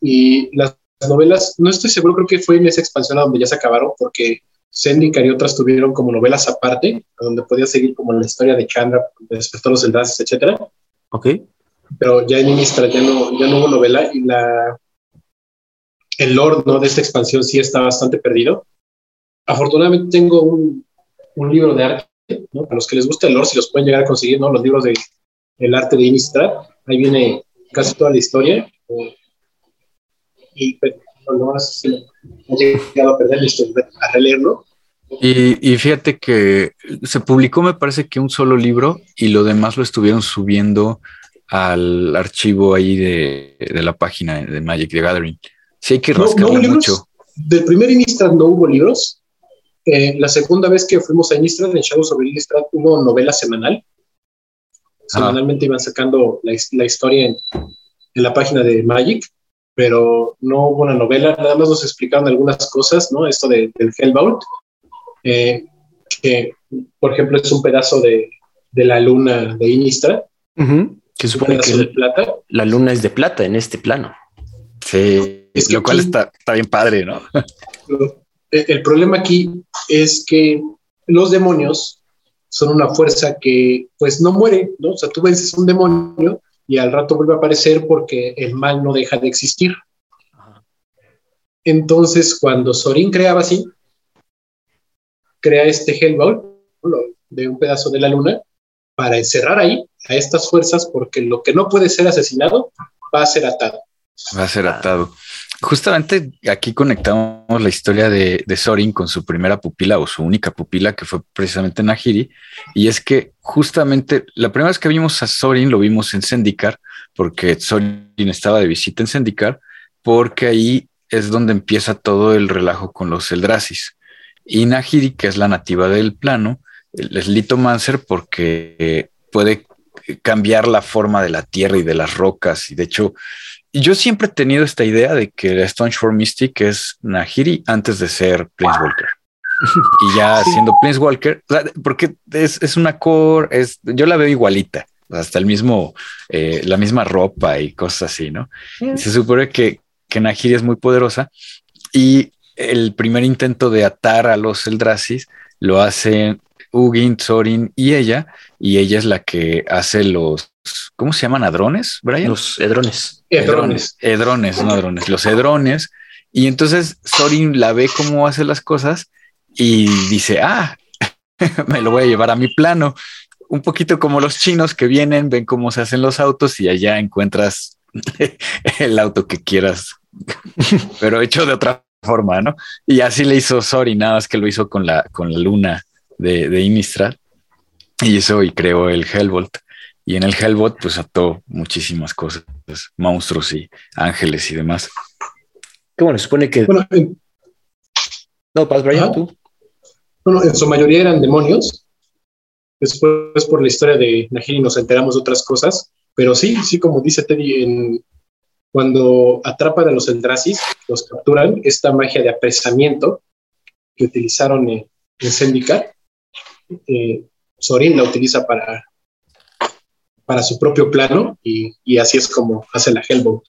y las novelas, no estoy seguro, creo que fue en esa expansión a donde ya se acabaron, porque Zendikar y otras tuvieron como novelas aparte, donde podía seguir como la historia de Chandra, Despertar los Enlaces, etcétera. Ok. Pero ya en Innistra ya no, ya no hubo novela y la el lore ¿no? de esta expansión sí está bastante perdido. Afortunadamente tengo un, un libro de arte, ¿no? A los que les gusta el lore, si los pueden llegar a conseguir, ¿no? Los libros de el arte de Innistrad, ahí viene casi toda la historia y pues, no llegado a perder a releerlo, Y, fíjate que se publicó, me parece que un solo libro y lo demás lo estuvieron subiendo al archivo ahí de, la página de Magic the Gathering. Sí, hay que rascarle mucho. Del primer Innistrad no hubo libros. Eh, la segunda vez que fuimos a Innistrad, en Shadows of Innistrad, hubo novela semanal. Semanalmente iban sacando la, historia en, la página de Magic, pero no hubo una novela, nada más nos explicaron algunas cosas, ¿no? Esto del Hellbound eh, que por ejemplo es un pedazo de, la luna de Inistra. Que supone que la luna es de plata en este plano. Sí, lo cual está, bien padre, ¿no? [laughs] El, problema aquí es que los demonios son una fuerza que pues no muere, ¿no? O sea, tú vences un demonio y al rato vuelve a aparecer porque el mal no deja de existir. Entonces, cuando Sorin creaba así, crea este Hellbound de un pedazo de la luna para encerrar ahí a estas fuerzas porque lo que no puede ser asesinado va a ser atado. Va a ser atado. Justamente aquí conectamos la historia de, Sorin con su primera pupila o su única pupila, que fue precisamente Nahiri. Y es que justamente la primera vez que vimos a Sorin lo vimos en Zendikar, porque Sorin estaba de visita en Zendikar, porque ahí es donde empieza todo el relajo con los Eldrasis. Y Nahiri, que es la nativa del plano, es Litomancer porque puede cambiar la forma de la tierra y de las rocas. Y de hecho, yo siempre he tenido esta idea de que la for Mystic es Nahiri antes de ser Planeswalker. y ya [laughs] siendo Planeswalker, porque es, una core, es, yo la veo igualita, hasta el mismo, eh, la misma ropa y cosas así, ¿no? Se supone que, que Nahiri es muy poderosa y el primer intento de atar a los Eldrasis lo hacen Ugin, Thorin y ella, y ella es la que hace los, ¿cómo se llaman? ¿Adrones, Brian? Los edrones. Edrones. Edrones, no adrones, los edrones. Y entonces Thorin la ve cómo hace las cosas y dice, ah, [laughs] me lo voy a llevar a mi plano. Un poquito como los chinos que vienen, ven cómo se hacen los autos y allá encuentras [laughs] el auto que quieras, [laughs] pero hecho de otra forma, ¿no? Y así le hizo Sori, nada más que lo hizo con la, con la luna de, de Innistrad y eso y creó el Hellbolt. Y en el Hellbolt pues ató muchísimas cosas, monstruos y ángeles y demás. Qué bueno, se supone que... Bueno, No, Paz, Brian, tú. Bueno, en su mayoría eran demonios. Después por la historia de Nahiri nos enteramos de otras cosas, pero sí, sí, como dice Teddy, en, cuando atrapan a los Eldrasis, los capturan, esta magia de apresamiento que utilizaron en, en eh, Sorin la utiliza para, para su propio plano y, así es como hace la Hellbound.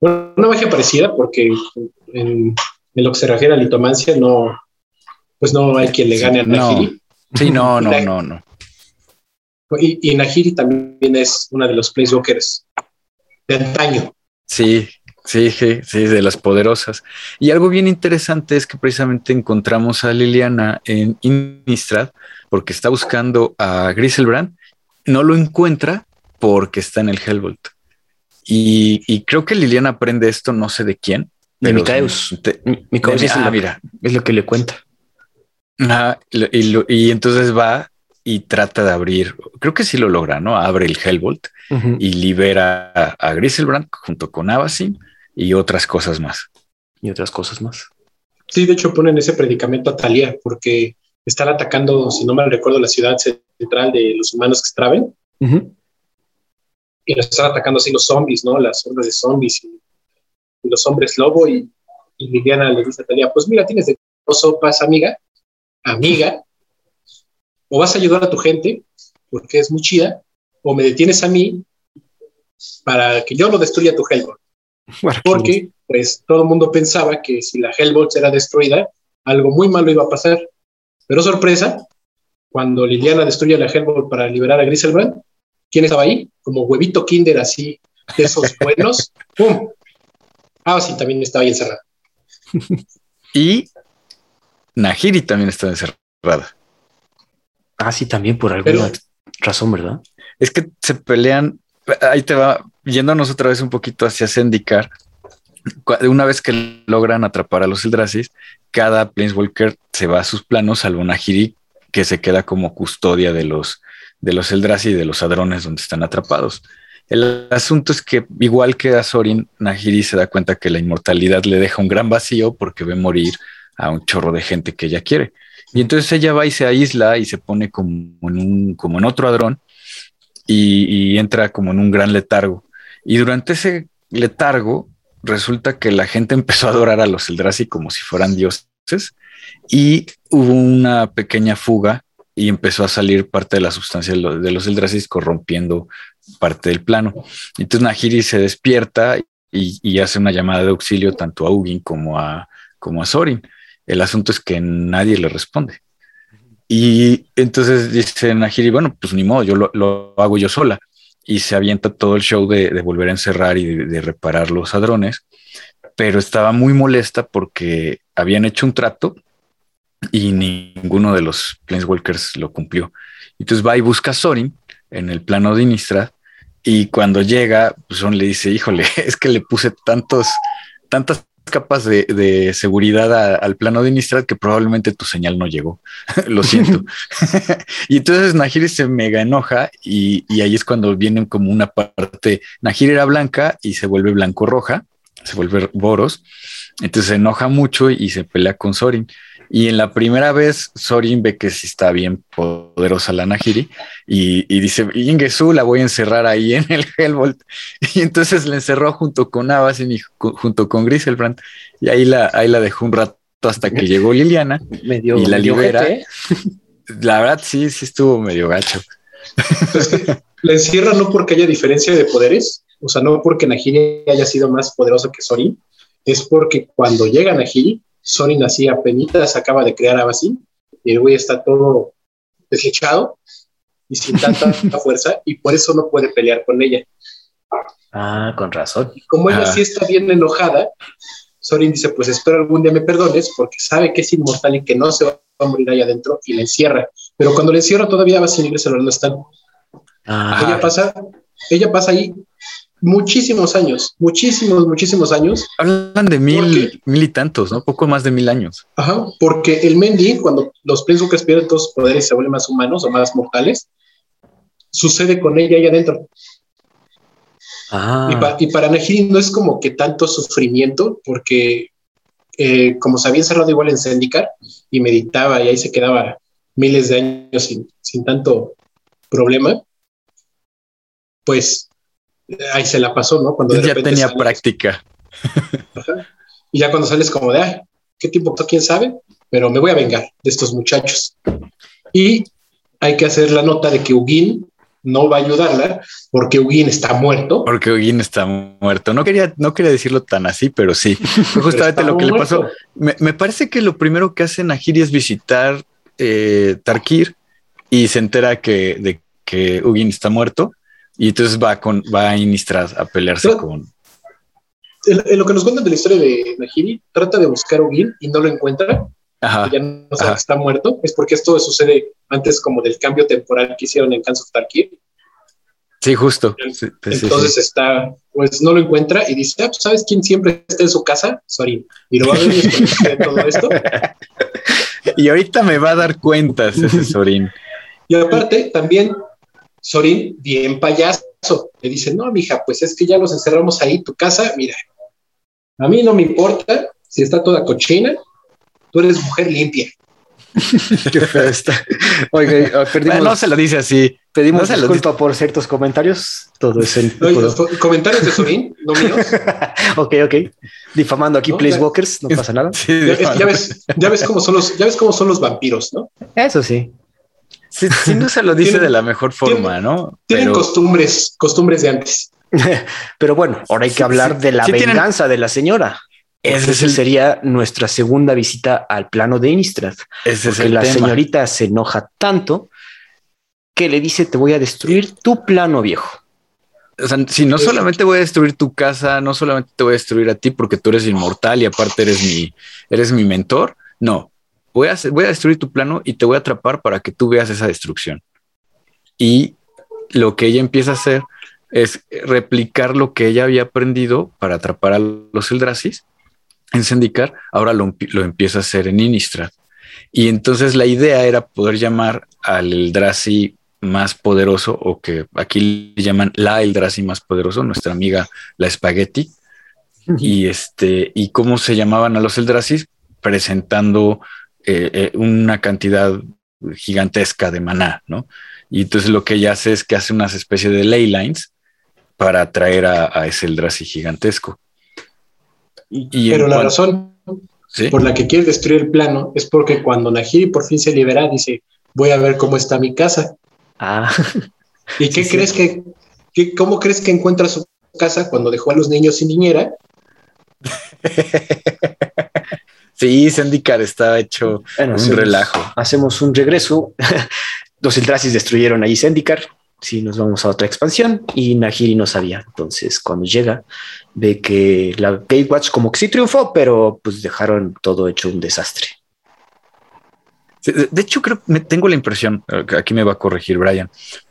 una magia parecida porque en, lo que se refiere a litomancia no, pues no hay quien le gane a Nahiri. Sí, no, [laughs] no, no, no. Y, y Nahiri también es una de los Placewalkers de antaño. Sí, sí, sí, sí, de las poderosas. Y algo bien interesante es que precisamente encontramos a Liliana en Innistrad porque está buscando a Griselbrand, no lo encuentra porque está en el Hellbolt. Y, creo que Liliana aprende esto, no sé de quién. De Mikaeus. es, ah, mira. es lo que le cuenta. y, entonces va y trata de abrir, creo que sí lo logra, ¿no? Abre el Hellbolt y libera a, Griselbrand junto con Avasin y otras cosas más. Y otras cosas más. Sí, de hecho ponen ese predicamento a Talia porque están atacando, si no mal recuerdo, la ciudad central de los humanos que extraven. Y los están atacando así los zombies, ¿no? Las hordas de zombies y, los hombres lobo. Y, y, Liliana le dice a Talia, pues mira, tienes de dos sopas, amiga, amiga, o vas a ayudar a tu gente, porque es muy chida, o me detienes a mí para que yo no destruya tu Hellbolt. Porque, pues, todo el mundo pensaba que si la Hellbolt era destruida, algo muy malo iba a pasar. Pero sorpresa, cuando Liliana destruye la Hellbolt para liberar a Griselbrand, ¿quién estaba ahí? Como huevito Kinder así, de esos [laughs] buenos. ¡Pum! Ah, sí, también estaba ahí encerrada. [laughs] y Nahiri también estaba encerrada. Ah, sí, también por alguna razón, ¿verdad? Es que se pelean, ahí te va, yéndonos otra vez un poquito hacia Zendikar, una vez que logran atrapar a los Eldrasis, cada Planeswalker se va a sus planos, salvo Nahiri, que se queda como custodia de los, de los Eldrazi y de los hadrones donde están atrapados. El asunto es que, igual que a Sorin, Nahiri se da cuenta que la inmortalidad le deja un gran vacío porque ve morir a un chorro de gente que ella quiere. Y entonces ella va y se aísla y se pone como en, un, como en otro hadrón y, y entra como en un gran letargo. Y durante ese letargo resulta que la gente [laughs] empezó a adorar a los Eldrazi como si fueran dioses y hubo una pequeña fuga y empezó a salir parte de la sustancia de los Eldrazi corrompiendo parte del plano. Entonces Nahiri se despierta y, hace una llamada de auxilio tanto a Ugin como a, como a Sorin. El asunto es que nadie le responde. Y entonces dice Nahiri, bueno, pues ni modo, yo lo hago yo sola y se avienta todo el show de, volver a encerrar y de, reparar los hadrones, pero estaba muy molesta porque habían hecho un trato y ninguno de los Planeswalkers lo cumplió. Entonces va y busca a Sorin en el plano de Innistrad y cuando llega, pues le dice, híjole, [laughs] es que le puse tantos, tantas capas de, seguridad al plano de Innistrad que probablemente tu señal no llegó. [laughs] Lo siento. [laughs] y entonces Nahiri se mega enoja y, ahí es cuando viene como una parte. Nahiri era blanca y se vuelve blanco-roja, se vuelve Boros. Entonces se enoja mucho y se pelea con Sorin. Y en la primera vez, Sorin ve que sí está bien poderosa la Nahiri y, y dice: Ingesu la voy a encerrar ahí en el Hellbolt. [laughs] Y entonces la encerró junto con Avasin y junto con Griselbrand. Y ahí la, ahí la dejó un rato hasta que llegó Liliana y la libera. ¿eh? [laughs] La verdad, sí, sí estuvo medio gacho. la encierra no porque haya diferencia de poderes, o sea, no porque Nahiri haya sido más poderosa que Sorin, es porque cuando llega Nahiri Sorin así apenas acaba de crear a Basim y el güey está todo deslechado y sin tanta [laughs] fuerza y por eso no puede pelear con ella. Ah, con razón. como ella ah. sí está bien enojada, Sorin dice, pues espero algún día me perdones porque sabe que es inmortal y que no se va a morir ahí adentro y la encierra. Pero cuando la encierra todavía Basim y Gretel no están. Ah. Ella pasa, ella pasa ahí muchísimos años, muchísimos, muchísimos años. Hablan de mil, mil y tantos, ¿no? Poco más de mil años. Ajá, porque el Mendy, cuando los Planeswalkers pierden todos sus poderes y se vuelven más humanos o más mortales, sucede con ella ahí adentro. Ah. Y, para Nehiri no es como que tanto sufrimiento, porque eh, como se había encerrado igual en Zendikar y meditaba y ahí se quedaba miles de años sin, sin tanto problema, pues ahí se la pasó, ¿no? Cuando ya tenía práctica. [laughs] Y ya cuando sales como de, ay, ¿qué tiempo? ¿Quién sabe? Pero me voy a vengar de estos muchachos. Y hay que hacer la nota de que Ugin no va a ayudarla porque Ugin está muerto. Porque Ugin está muerto. No quería, no quería decirlo tan así, pero sí. [laughs] Fue justamente lo que le pasó. Me, parece que lo primero que hace Nahiri es visitar eh, Tarkir y se entera que, de que Ugin está muerto y entonces va, con, va a Innistrad a pelearse con. En, lo que nos cuentan de la historia de Nahiri, trata de buscar a Ugin y no lo encuentra. Ajá, ya no sabe que está muerto. Es porque esto sucede antes como del cambio temporal que hicieron en Kansas of Tarkir. Sí, justo. Entonces está, pues no lo encuentra y dice, ah, pues, ¿sabes quién siempre está en su casa? Sorin. Y lo va a ver de todo esto. [laughs] y ahorita me va a dar cuentas ese [laughs] Sorin. Y aparte, también Sorin, bien payaso, le dice, no, mija, pues es que ya los encerramos ahí, tu casa, mira, a mí no me importa si está toda cochina, tú eres mujer limpia. [laughs] Qué feo está. Oiga, perdimos, no se lo dice así. Pedimos no disculpa por ciertos comentarios. Todo es en. comentarios de Sorin, no míos. [laughs] ok, ok. Difamando aquí Place Walkers, no pasa nada. ya, ves, ya, ves cómo son los, ya ves cómo son los vampiros, ¿no? Eso sí. Sí, no se lo dice de la mejor forma, ¿no? Tienen costumbres, costumbres de antes. [laughs] Pero bueno, ahora hay que hablar de la venganza de la señora. Ese sería nuestra segunda visita al plano de Innistrad. Ese es la señorita se enoja tanto que le dice: Te voy a destruir tu plano viejo. O sea, si no solamente voy a destruir tu casa, no solamente te voy a destruir a ti porque tú eres inmortal y aparte eres mi, eres mi mentor. No, voy a, voy a destruir tu plano y te voy a atrapar para que tú veas esa destrucción. Y lo que ella empieza a hacer es replicar lo que ella había aprendido para atrapar a los Eldrasis en Zendikar, ahora lo, lo empieza a hacer en Innistrad. Y entonces la idea era poder llamar al Eldrazi más poderoso, o que aquí le llaman la Eldrazi más poderoso, nuestra amiga la Spaghetti. Y este, y cómo se llamaban a los Eldrazi, presentando eh, eh, una cantidad gigantesca de maná, ¿no? Y entonces lo que ella hace es que hace unas especies de ley lines para atraer a, ese Eldrazi gigantesco. Y Pero la razón por la que quiere destruir el plano es porque cuando Nahiri por fin se libera, dice, voy a ver cómo está mi casa. Ah. [laughs] ¿Y qué crees que, cómo crees que encuentra su casa cuando dejó a los niños sin niñera? [laughs] sí, Zendikar estaba hecho un relajo. Hacemos un regreso. [laughs] los Eldrasis destruyeron ahí Zendikar. Sí, nos vamos a otra expansión y Nahiri no sabía. Entonces, cuando llega, ve que la Gatewatch como que sí triunfó, pero pues dejaron todo hecho un desastre. De hecho, creo que tengo la impresión, aquí me va a corregir Brian,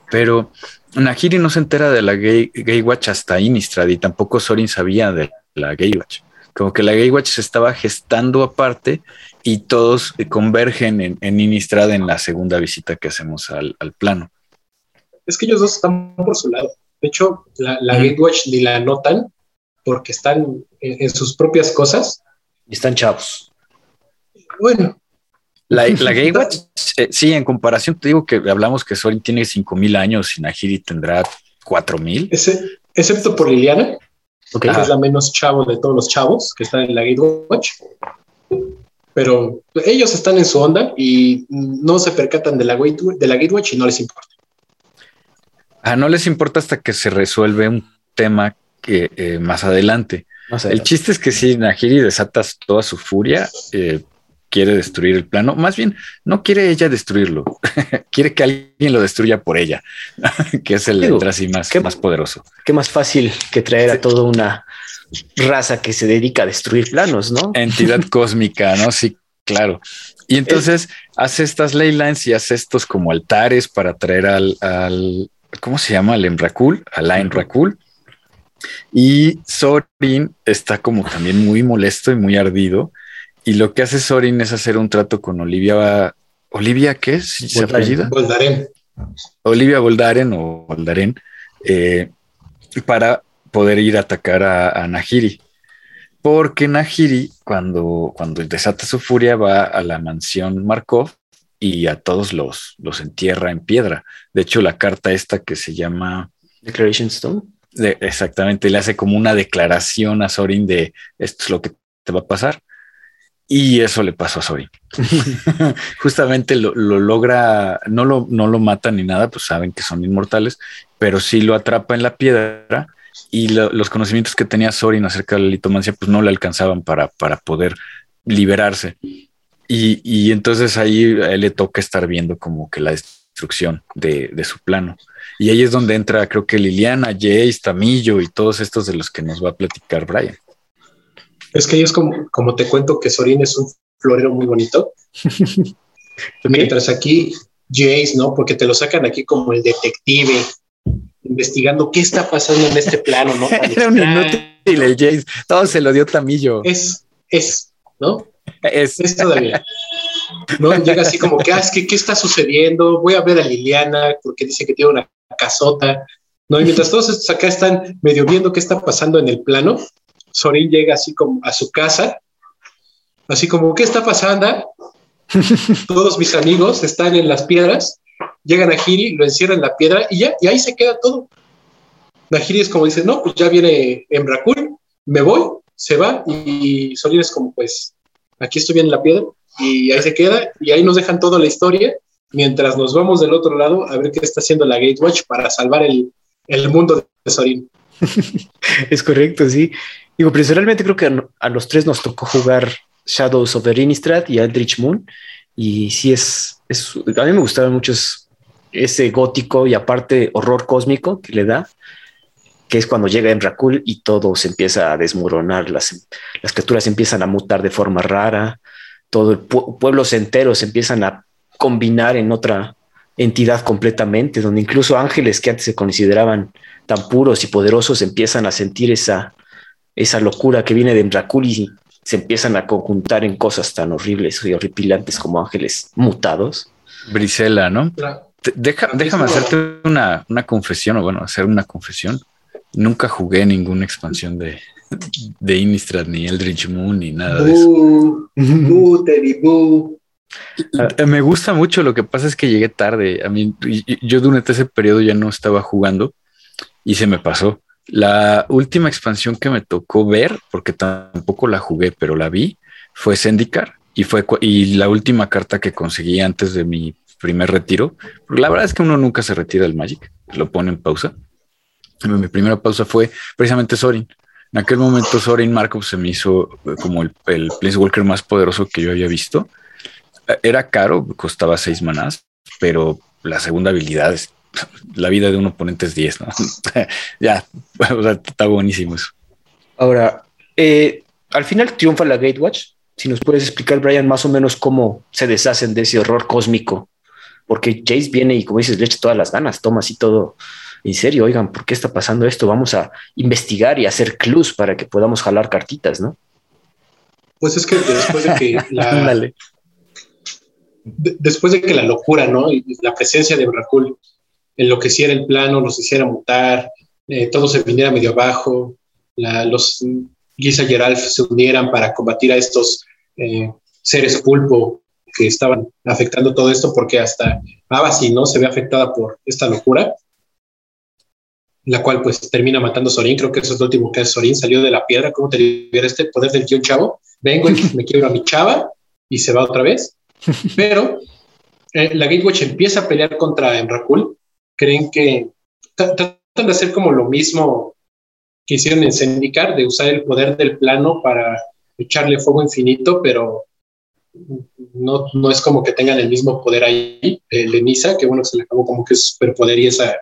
pero Nahiri no se entera de la Gatewatch hasta Innistrad y tampoco Sorin sabía de la Gatewatch. Como que la Gatewatch se estaba gestando aparte y todos convergen en, en Innistrad en la segunda visita que hacemos al, plano. Es que ellos dos están por su lado. De hecho, la, la Gatewatch ni la notan porque están en, sus propias cosas. Y están chavos. Bueno. La, [laughs] la Gatewatch, eh, sí, en comparación, te digo que hablamos que Sorin tiene 5000 años y Nahiri tendrá 4000. excepto por Liliana, que es la menos chavo de todos los chavos que están en la Gatewatch. Pero ellos están en su onda y no se percatan de la, de la Gatewatch y no les importa. Ah, no les importa hasta que se resuelve un tema que eh, más adelante. el chiste es que si Nahiri desata toda su furia, eh, quiere destruir el plano. Más bien, no quiere ella destruirlo, [laughs] quiere que alguien lo destruya por ella, [laughs] que es el Eldrazi más, más poderoso. Qué más fácil que traer a toda una raza que se dedica a destruir planos, ¿no? Entidad [laughs] cósmica, ¿no? Sí, claro. Y entonces hace estas ley lines y hace estos como altares para traer al, al ¿cómo se llama? Al Emrakul, al Enrakul. Y Sorin está como también muy molesto y muy ardido. Y lo que hace Sorin es hacer un trato con Olivia. ¿Olivia qué es? ¿Se apellida? Voldaren. Olivia Voldaren o Voldaren eh, para poder ir a atacar a, Nahiri. Porque Nahiri, cuando, cuando desata su furia, va a la mansión Markov y a todos los, los entierra en piedra. De hecho, la carta esta que se llama Declaration Stone exactamente, le hace como una declaración a Sorin de esto es lo que te va a pasar. Y eso le pasó a Sorin. [laughs] Justamente lo, logra, no lo, no lo mata ni nada, pues saben que son inmortales, pero sí lo atrapa en la piedra y los conocimientos que tenía Sorin acerca de la litomancia, pues no le alcanzaban para, para poder liberarse. Y, y, entonces ahí a él le toca estar viendo como que la destrucción de, de su plano. Y ahí es donde entra, creo que Liliana, Jace, Tamillo y todos estos de los que nos va a platicar Brian. Es que es como, como te cuento que Sorin es un florero muy bonito. [laughs] Mientras aquí Jace, ¿no? Porque te lo sacan aquí como el detective investigando qué está pasando en este plano, ¿no? [laughs] Era un inútil el Jace, todo se lo dio Tamillo. Es, es, ¿no? Es, es todavía. ¿no? Llega así como que, ah, es que, ¿qué está sucediendo? Voy a ver a Liliana porque dice que tiene una casota, ¿no? Y mientras todos estos acá están medio viendo qué está pasando en el plano, Sorin llega así como a su casa, así como, ¿qué está pasando? [laughs] todos mis amigos están en las piedras, llegan a Giri, lo encierran en la piedra y ya, y ahí se queda todo. Nahiri es como dice, no, pues ya viene Emrakul, me voy, se va y Sorin es como, pues, aquí estoy bien en la piedra y ahí se queda y ahí nos dejan toda la historia mientras nos vamos del otro lado a ver qué está haciendo la Gatewatch para salvar el, mundo de Sorin. [laughs] es correcto, sí. Digo, personalmente creo que a, los tres nos tocó jugar Shadows of the Innistrad y Eldritch Moon. Y sí es, a mí me gustaba mucho ese gótico y aparte horror cósmico que le da, que es cuando llega Emrakul y todo se empieza a desmoronar, las, las criaturas empiezan a mutar de forma rara, todo el pueblos enteros empiezan a combinar en otra entidad completamente, donde incluso ángeles que antes se consideraban tan puros y poderosos empiezan a sentir esa, esa locura que viene de Emrakul y se empiezan a conjuntar en cosas tan horribles y horripilantes como ángeles mutados. Brisela, ¿no? déjame hacerte una, una confesión, o bueno, hacer una confesión. Nunca jugué ninguna expansión de, de Innistrad, ni Eldritch Moon, ni nada de eso. Eh, me gusta mucho, lo que pasa es que llegué tarde. A mí, yo durante ese periodo ya no estaba jugando y se me pasó. La última expansión que me tocó ver, porque tampoco la jugué, pero la vi, fue Zendikar y fue y la última carta que conseguí antes de mi primer retiro. La verdad es que uno nunca se retira del Magic, lo pone en pausa. Mi primera pausa fue precisamente Sorin. En aquel momento Sorin Markov se me hizo como el, el Walker más poderoso que yo había visto era caro, costaba seis manás, pero la segunda habilidad es la vida de un oponente es 10, ¿no? [laughs] ya, [laughs] está buenísimo eso. Ahora, eh, al final triunfa la Gatewatch. Si nos puedes explicar, Brian, más o menos cómo se deshacen de ese horror cósmico. Porque Jace viene y, como dices, le echa todas las ganas, toma así todo en serio. Oigan, ¿por qué está pasando esto? Vamos a investigar y hacer clues para que podamos jalar cartitas, ¿no? Pues es que después de que [laughs] la, después de que la locura, ¿no? Y la presencia de Bracul enloqueciera el plano, los hiciera mutar, eh, todo se viniera medio abajo, los Giza y Geralf se unieran para combatir a estos eh, seres pulpo que estaban afectando todo esto, porque hasta Abasi, ¿no? Se ve afectada por esta locura, la cual pues termina matando a Sorin, creo que eso es lo último que hace Sorin, salió de la piedra, ¿cómo te libera este poder del tío chavo? Vengo y me quiebro a mi chava y se va otra vez. Pero eh, la Gatewatch empieza a pelear contra Emrakul. Creen que tratan de hacer como lo mismo que hicieron en Zendikar, de usar el poder del plano para echarle fuego infinito, pero no, no es como que tengan el mismo poder ahí. Eh, Lenisa, que bueno, se le acabó como que es superpoder y esa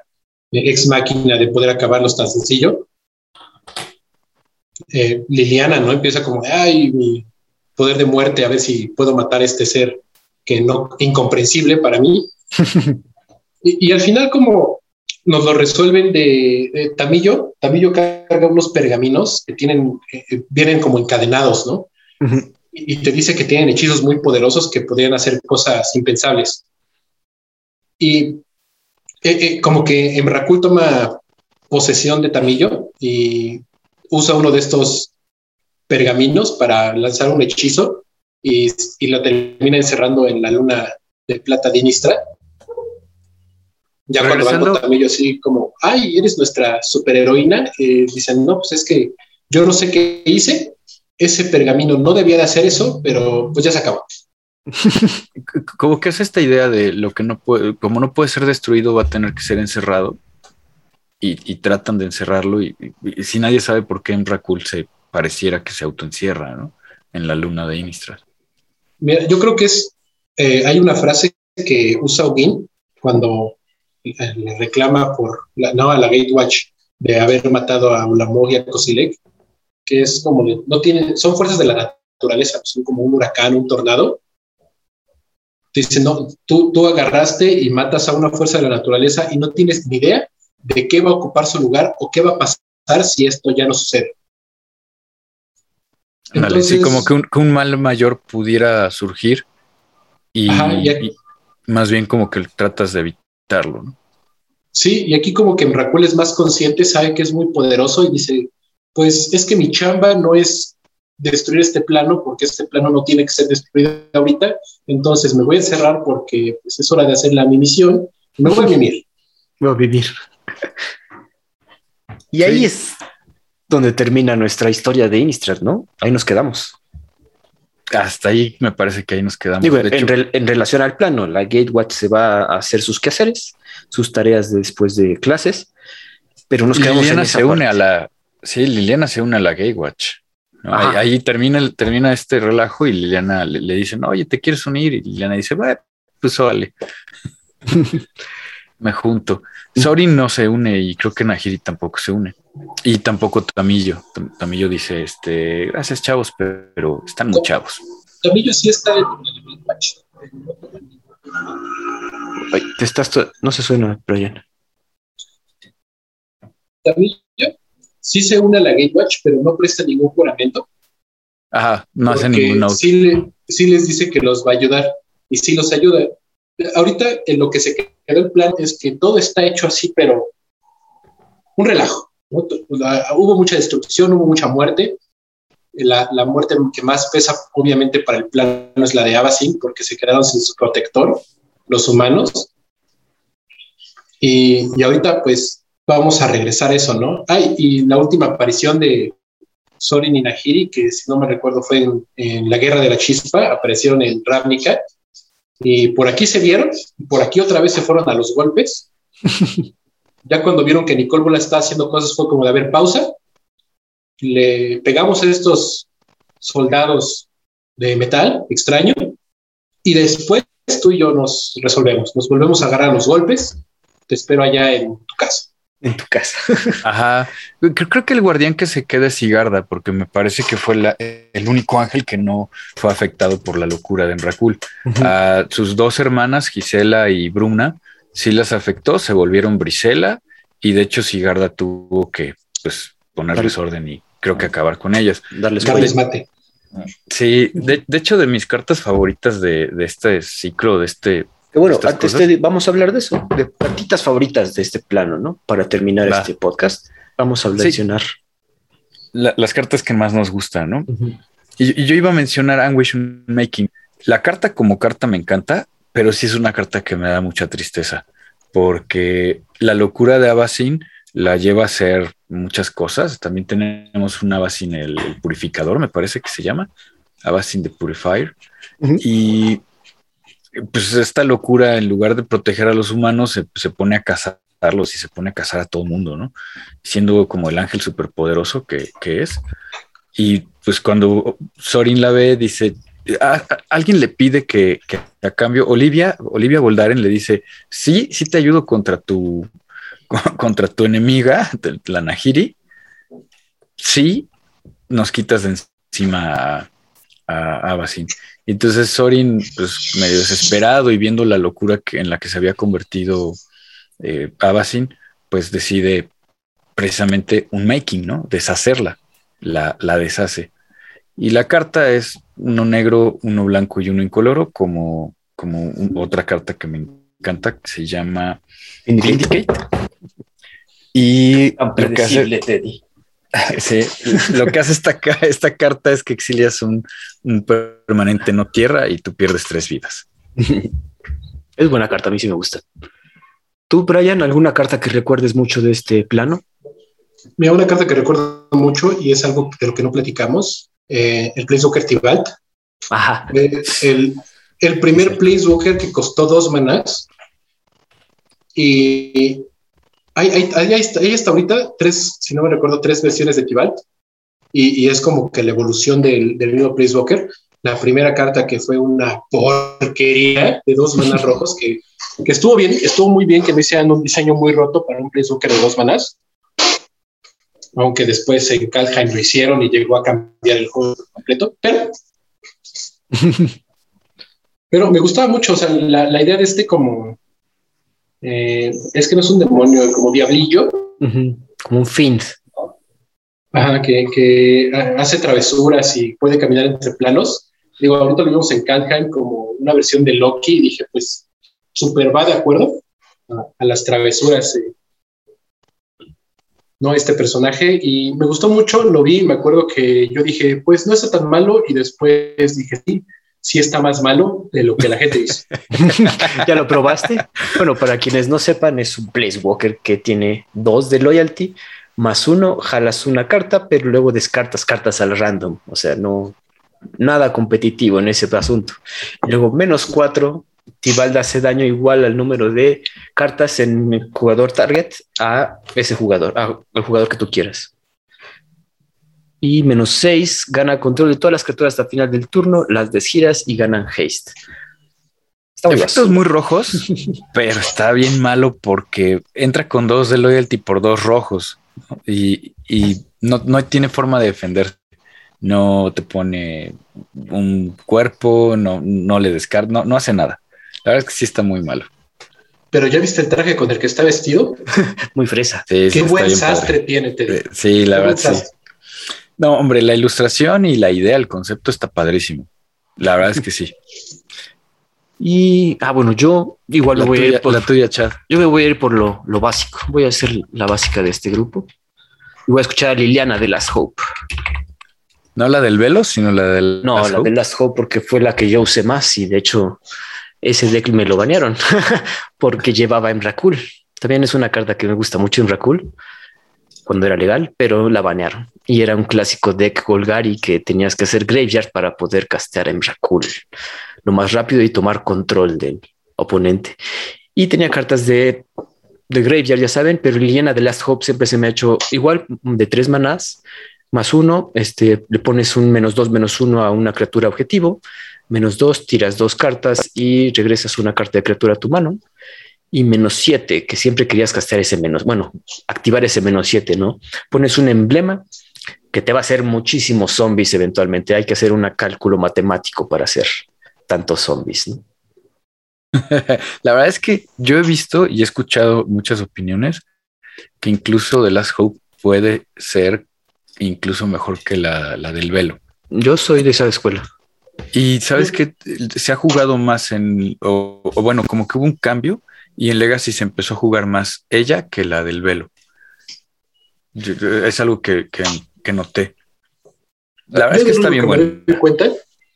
ex máquina de poder acabarlos tan sencillo. Eh, Liliana, ¿no? Empieza como, ay, mi poder de muerte, a ver si puedo matar a este ser que no, incomprensible para mí. [laughs] y, al final como nos lo resuelven de, Tamillo, Tamillo carga unos pergaminos que tienen, eh, vienen como encadenados, ¿no? y, te dice que tienen hechizos muy poderosos que podrían hacer cosas impensables. Y eh, eh, como que Emrakul toma posesión de Tamillo y usa uno de estos pergaminos para lanzar un hechizo y, y la termina encerrando en la luna de plata de Inistra. Ya cuando van con Tamillo así como, ay, eres nuestra superheroína, eh, dicen, no, pues es que yo no sé qué hice, ese pergamino no debía de hacer eso, pero pues ya se acabó. [laughs] como que es esta idea de lo que no puede, como no puede ser destruido, va a tener que ser encerrado. Y, tratan de encerrarlo y, si nadie sabe por qué en Rakul se pareciera que se autoencierra, ¿no? En la luna de Innistrad. Mira, yo creo que es, eh, hay una frase que usa Ogin cuando le reclama por la, no, a la Gatewatch de haber matado a Ulamog y a Kosilek, que es como, no tienen, son fuerzas de la naturaleza, son como un huracán, un tornado. Dice, no, tú, tú agarraste y matas a una fuerza de la naturaleza y no tienes ni idea de qué va a ocupar su lugar o qué va a pasar si esto ya no sucede sí, como que un, mal mayor pudiera surgir y, más bien como que tratas de evitarlo, ¿no? Sí, y aquí como que Mrakul es más consciente, sabe que es muy poderoso y dice, pues es que mi chamba no es destruir este plano porque este plano no tiene que ser destruido ahorita, entonces me voy a encerrar porque pues, es hora de hacer la mi misión y me voy a [laughs] vivir. Voy a vivir. Y ahí es donde termina nuestra historia de Innistrad, ¿no? Ahí nos quedamos. Hasta ahí me parece que ahí nos quedamos. en, relación al plano, la Gatewatch se va a hacer sus quehaceres, sus tareas después de clases, pero nos quedamos Liliana se une a la. Sí, Liliana se une a la Gatewatch. Ahí, termina, termina este relajo y Liliana le, le dicen, oye, ¿te quieres unir? Y Liliana dice, bueno, pues vale. [laughs] me junto. Sorin no se une y creo que Nahiri tampoco se une. Y tampoco Tamillo. Tamillo dice, este, gracias chavos, pero están muy chavos. Tamillo sí está en el match. te estás, no se suena, Brian. Tamillo sí se une a la Gatewatch, pero no presta ningún juramento. Ajá, no hace ningún out. Sí, sí les dice que los va a ayudar y sí los ayuda. Ahorita en lo que se quedó el plan es que todo está hecho así, pero un relajo. Hubo mucha destrucción, hubo mucha muerte. La, la, muerte que más pesa, obviamente, para el plano es la de Abacin, porque se quedaron sin su protector, los humanos. Y, y ahorita, pues, vamos a regresar a eso, ¿no? Ay, y la última aparición de Sorin y Nahiri, que si no me recuerdo fue en, la Guerra de la Chispa, aparecieron en Ravnica, y por aquí se vieron, por aquí otra vez se fueron a los golpes. [laughs] ya cuando vieron que Nicole Bola estaba haciendo cosas, fue como de, a ver, pausa, le pegamos a estos soldados de metal extraño, y después tú y yo nos resolvemos, nos volvemos a agarrar los golpes, te espero allá en tu casa en tu casa. [laughs] Ajá. Creo, que el guardián que se queda es Sigarda, porque me parece que fue el único ángel que no fue afectado por la locura de Enracul. A sus dos hermanas, Gisela y Bruna, sí las afectó, se volvieron Brisela, y de hecho Sigarda tuvo que pues, ponerles orden y creo que acabar con ellas. Darles, mate. Sí, de, hecho, de mis cartas favoritas de, de este ciclo, de este bueno, antes vamos a hablar de eso, de cartitas favoritas de este plano, ¿no? Para terminar este podcast, vamos a mencionar las cartas que más nos gustan, ¿no? y, yo iba a mencionar Anguish Making. La carta como carta me encanta, pero sí es una carta que me da mucha tristeza, porque la locura de Abacin la lleva a hacer muchas cosas. También tenemos un Abacin, el, purificador, me parece que se llama, Abacin the Purifier. Y pues esta locura, en lugar de proteger a los humanos, se, pone a cazarlos y se pone a cazar a todo el mundo, ¿no? Siendo como el ángel superpoderoso que, que es. Y pues cuando Sorin la ve, dice, alguien le pide que, a cambio, Olivia, Olivia Voldaren le dice, sí, sí te ayudo contra tu, [laughs] contra tu enemiga, la Nahiri. Sí, nos quitas de encima a, a, a entonces Sorin, pues medio desesperado y viendo la locura que, en la que se había convertido eh, Abasin, pues decide precisamente un making, ¿no? Deshacerla, la, la deshace. Y la carta es uno negro, uno blanco y uno incoloro, como, como otra carta que me encanta, que se llama Indicate. Y lo que hace, Teddy. [laughs] Sí, lo que hace esta, esta carta es que exilias un, permanente no tierra y tú pierdes tres vidas. [laughs] Es buena carta, a mí sí me gusta. ¿Tú, Brian, alguna carta que recuerdes mucho de este plano? Mira, una carta que recuerdo mucho y es algo de lo que no platicamos, eh, el Planeswalker Tibalt. Ajá. Eh, el, el primer Planeswalker que costó dos manas y hay, hay, hasta ahorita tres, si no me recuerdo, tres versiones de Tibalt. Y, y es como que la evolución del, del mismo Walker. La primera carta que fue una porquería de dos manas [laughs] rojos que, que estuvo bien, estuvo muy bien que no hicieran un diseño muy roto para un Walker de dos manas. Aunque después en Kalheim lo hicieron y llegó a cambiar el juego completo. Pero, [laughs] pero me gustaba mucho, o sea, la, la idea de este como eh, es que no es un demonio, como diablillo. Como un fin. Ajá, que, hace travesuras y puede caminar entre planos. Digo, ahorita lo vimos en Kaldheim como una versión de Loki y dije, pues, súper va de acuerdo a, las travesuras. Eh, no, este personaje, y me gustó mucho, lo vi, me acuerdo que yo dije, pues no está tan malo, y después dije, sí, sí está más malo de lo que la gente dice. [laughs] [laughs] ¿Ya lo probaste? Bueno, para quienes no sepan, es un Place Walker que tiene dos de loyalty, más uno, jalas una carta, pero luego descartas cartas al random. O sea, no nada competitivo en ese asunto. luego, menos cuatro, Tibalda hace daño igual al número de cartas en el jugador target a ese jugador, al jugador que tú quieras. Y menos 6 gana control de todas las criaturas hasta el final del turno, las desgiras y ganan haste. Está Efectos muy rojos, [laughs] pero está bien malo porque entra con dos de loyalty por dos rojos y, no, tiene forma de defender. No te pone un cuerpo, no, no le descarga, no, no hace nada. La verdad es que sí está muy malo. Pero ya viste el traje con el que está vestido. [laughs] muy fresa. Qué buen sastre tiene. Te... Sí, la verdad sí. No, hombre, la ilustración y la idea, el concepto está padrísimo. La verdad es que sí. Y, ah, bueno, yo igual La me voy a ir por, la tuya, Chad. yo me voy a ir por lo, lo básico. Voy a hacer la básica de este grupo. Y voy a escuchar a Liliana de Las Hope. No la del velo, sino la del. No, la de Last Hope porque fue la que yo usé más y de hecho ese deck me lo banearon [laughs] porque llevaba Emrakul. También es una carta que me gusta mucho Emrakul cuando era legal, pero la banearon. Y era un clásico deck Golgari que tenías que hacer Graveyard para poder castear Emrakul lo más rápido y tomar control del oponente. Y tenía cartas de, de Graveyard, ya saben, pero Liliana de Last Hope siempre se me ha hecho igual de tres manás más uno, este, le pones un menos dos, menos uno a una criatura objetivo, menos dos, tiras dos cartas y regresas una carta de criatura a tu mano. Y menos siete, que siempre querías castear ese menos, bueno, activar ese menos siete, ¿no? Pones un emblema que te va a hacer muchísimos zombies eventualmente. Hay que hacer un cálculo matemático para hacer tantos zombies, ¿no? [laughs] La verdad es que yo he visto y he escuchado muchas opiniones que incluso The Last Hope puede ser incluso mejor que la, la del velo. Yo soy de esa escuela. Y sabes que se ha jugado más en, o, o bueno, como que hubo un cambio y en Legacy se empezó a jugar más ella que la del velo. Yo- yo- es algo que, que, que noté. La verdad es que está bien bueno. cuenta,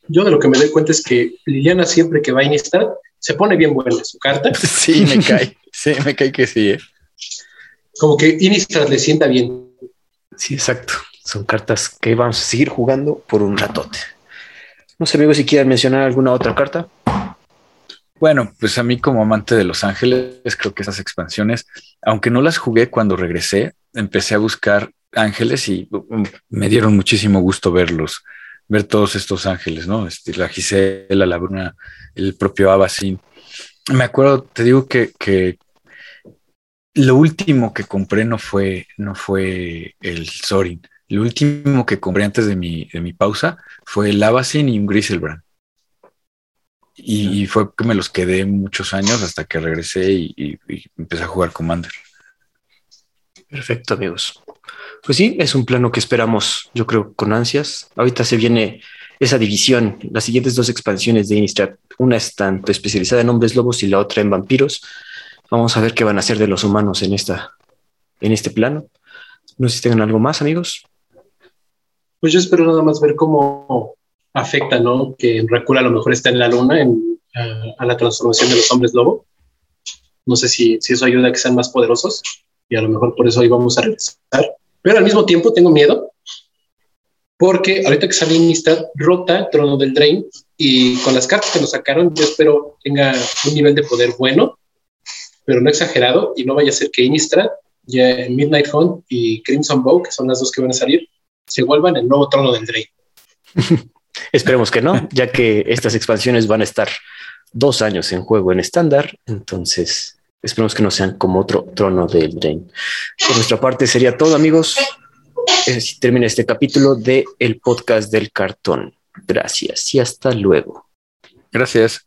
yo de lo que me doy cuenta es que Liliana siempre que va a Innistrad se pone bien buena su carta, [laughs] Sí, me cae. Sí, me cae que sí. ¿eh? como que Innistrad le sienta bien. Sí, exacto. Son cartas que vamos a seguir jugando por un ratote. No sé, amigos, si quieren mencionar alguna otra carta. Bueno, pues a mí como amante de Los Ángeles, creo que esas expansiones, aunque no las jugué cuando regresé, empecé a buscar ángeles y um, me dieron muchísimo gusto verlos, ver todos estos ángeles, ¿no? Este, la Gisela, la Bruna, el propio Abacin. Me acuerdo, te digo que, que lo último que compré no fue, no fue el Sorin. Lo último que compré antes de mi, de mi pausa fue el Abacin y un Griselbrand. Y, y fue que me los quedé muchos años hasta que regresé y, y- y empecé a jugar Commander. Perfecto, amigos. Pues sí, es un plano que esperamos, yo creo, con ansias. Ahorita se viene esa división, las siguientes dos expansiones de Innistrad. Una es tanto especializada en hombres lobos y la otra en vampiros. Vamos a ver qué van a hacer de los humanos en, esta, en este plano. No sé si tengan algo más, amigos. Pues yo espero nada más ver cómo afecta, ¿no? Que Rakul a lo mejor está en la luna en, a, a la transformación de los hombres lobo. No sé si, si eso ayuda a que sean más poderosos y a lo mejor por eso ahí vamos a regresar. Pero al mismo tiempo tengo miedo porque ahorita que sale Innistrad rota Trono del Drain y con las cartas que nos sacaron yo espero tenga un nivel de poder bueno, pero no exagerado y no vaya a ser que Innistrad, ya Midnight Hunt y Crimson Bow, que son las dos que van a salir, se vuelvan el nuevo Trono del Drain. [laughs] Esperemos que no, ya que estas expansiones van a estar dos años en juego en estándar. Entonces, esperemos que no sean como otro trono del Drain. Por nuestra parte, sería todo, amigos. Eh, si termina este capítulo de el podcast del cartón. Gracias y hasta luego. Gracias.